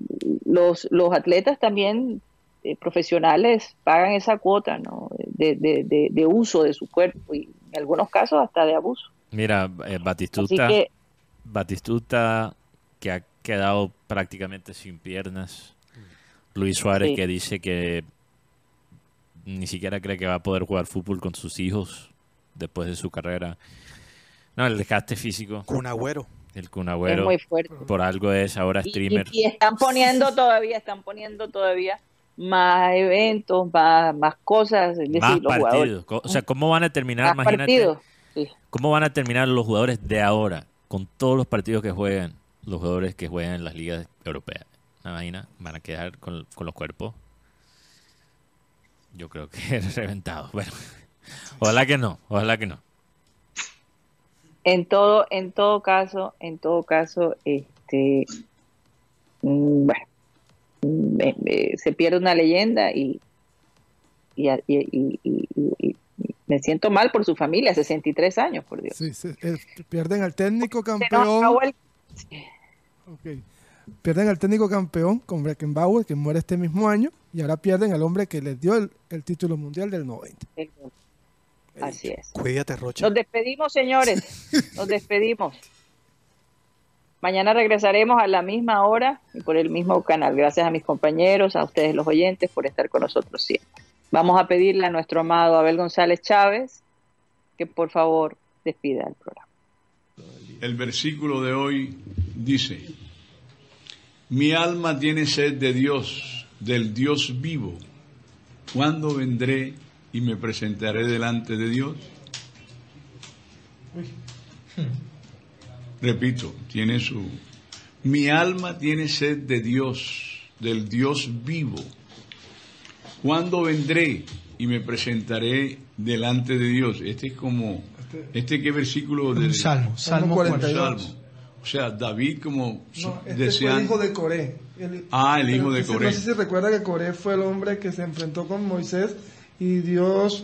los, los atletas también eh, profesionales pagan esa cuota ¿no? de, de- de- de uso de su cuerpo y en algunos casos hasta de abuso. Mira, Batistuta, que Batistuta que ha quedado prácticamente sin piernas. Luis Suárez Sí. que dice que ni siquiera cree que va a poder jugar fútbol con sus hijos después de su carrera. No, el desgaste físico, Kun Agüero. el Kun es Agüero, muy fuerte. por algo es ahora streamer. Y, y están poniendo todavía, están poniendo todavía más eventos, más, más cosas, es decir, más los jugadores. partidos. O sea, ¿cómo van a terminar? Más Imagínate, partidos. Sí. ¿cómo van a terminar los jugadores de ahora con todos los partidos que juegan los jugadores que juegan en las ligas europeas? ¿Me imagina? Van a quedar con, con los cuerpos. Yo creo que reventados. Bueno, ojalá que no, ojalá que no. En todo, en todo caso, en todo caso, este, mm, bueno, mm, eh, eh, se pierde una leyenda y, y, y- y- y- y- y me siento mal por su familia, 63 años, por Dios. Sí, sí, eh, pierden al técnico Se nos campeón. acabó el- Ok. Pierden al técnico campeón con Beckenbauer, que muere este mismo año, y ahora pierden al hombre que les dio el, el título mundial del 90. el- Así es. Cuídate, Rocha. Nos despedimos, señores. Nos despedimos. Mañana regresaremos a la misma hora y por el mismo canal. Gracias a mis compañeros, a ustedes los oyentes, por estar con nosotros siempre. Vamos a pedirle a nuestro amado Abel González Chávez que por favor despida el programa. El versículo de hoy dice, mi alma tiene sed de Dios, del Dios vivo. ¿Cuándo vendré y me presentaré delante de Dios? Repito, tiene su... Mi alma tiene sed de Dios, del Dios vivo. ¿Cuándo vendré y me presentaré delante de Dios? Este es como... ¿Este qué versículo? Un del- salmo, Salmo salmo 42. Salmo. O sea, David como No, este fue el hijo de Coré. El- Ah, el hijo de Coré. No sé si recuerda que Coré fue el hombre que se enfrentó con Moisés y Dios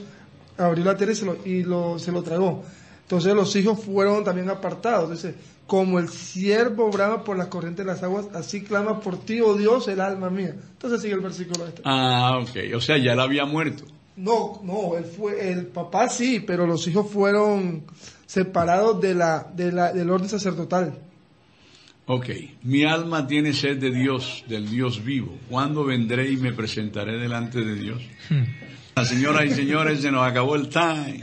abrió la tierra y se lo, y lo- se lo tragó. Entonces los hijos fueron también apartados. Dice, como el siervo brama por las corrientes de las aguas, así clama por ti, oh Dios, el alma mía. Entonces sigue el versículo este. Ah, ok. O sea, ya él había muerto. No, no, él fue, el papá sí, pero los hijos fueron separados de la, de la, del orden sacerdotal. Ok. Mi alma tiene sed de Dios, del Dios vivo. ¿Cuándo vendré y me presentaré delante de Dios? La señora y señores, se nos acabó el time.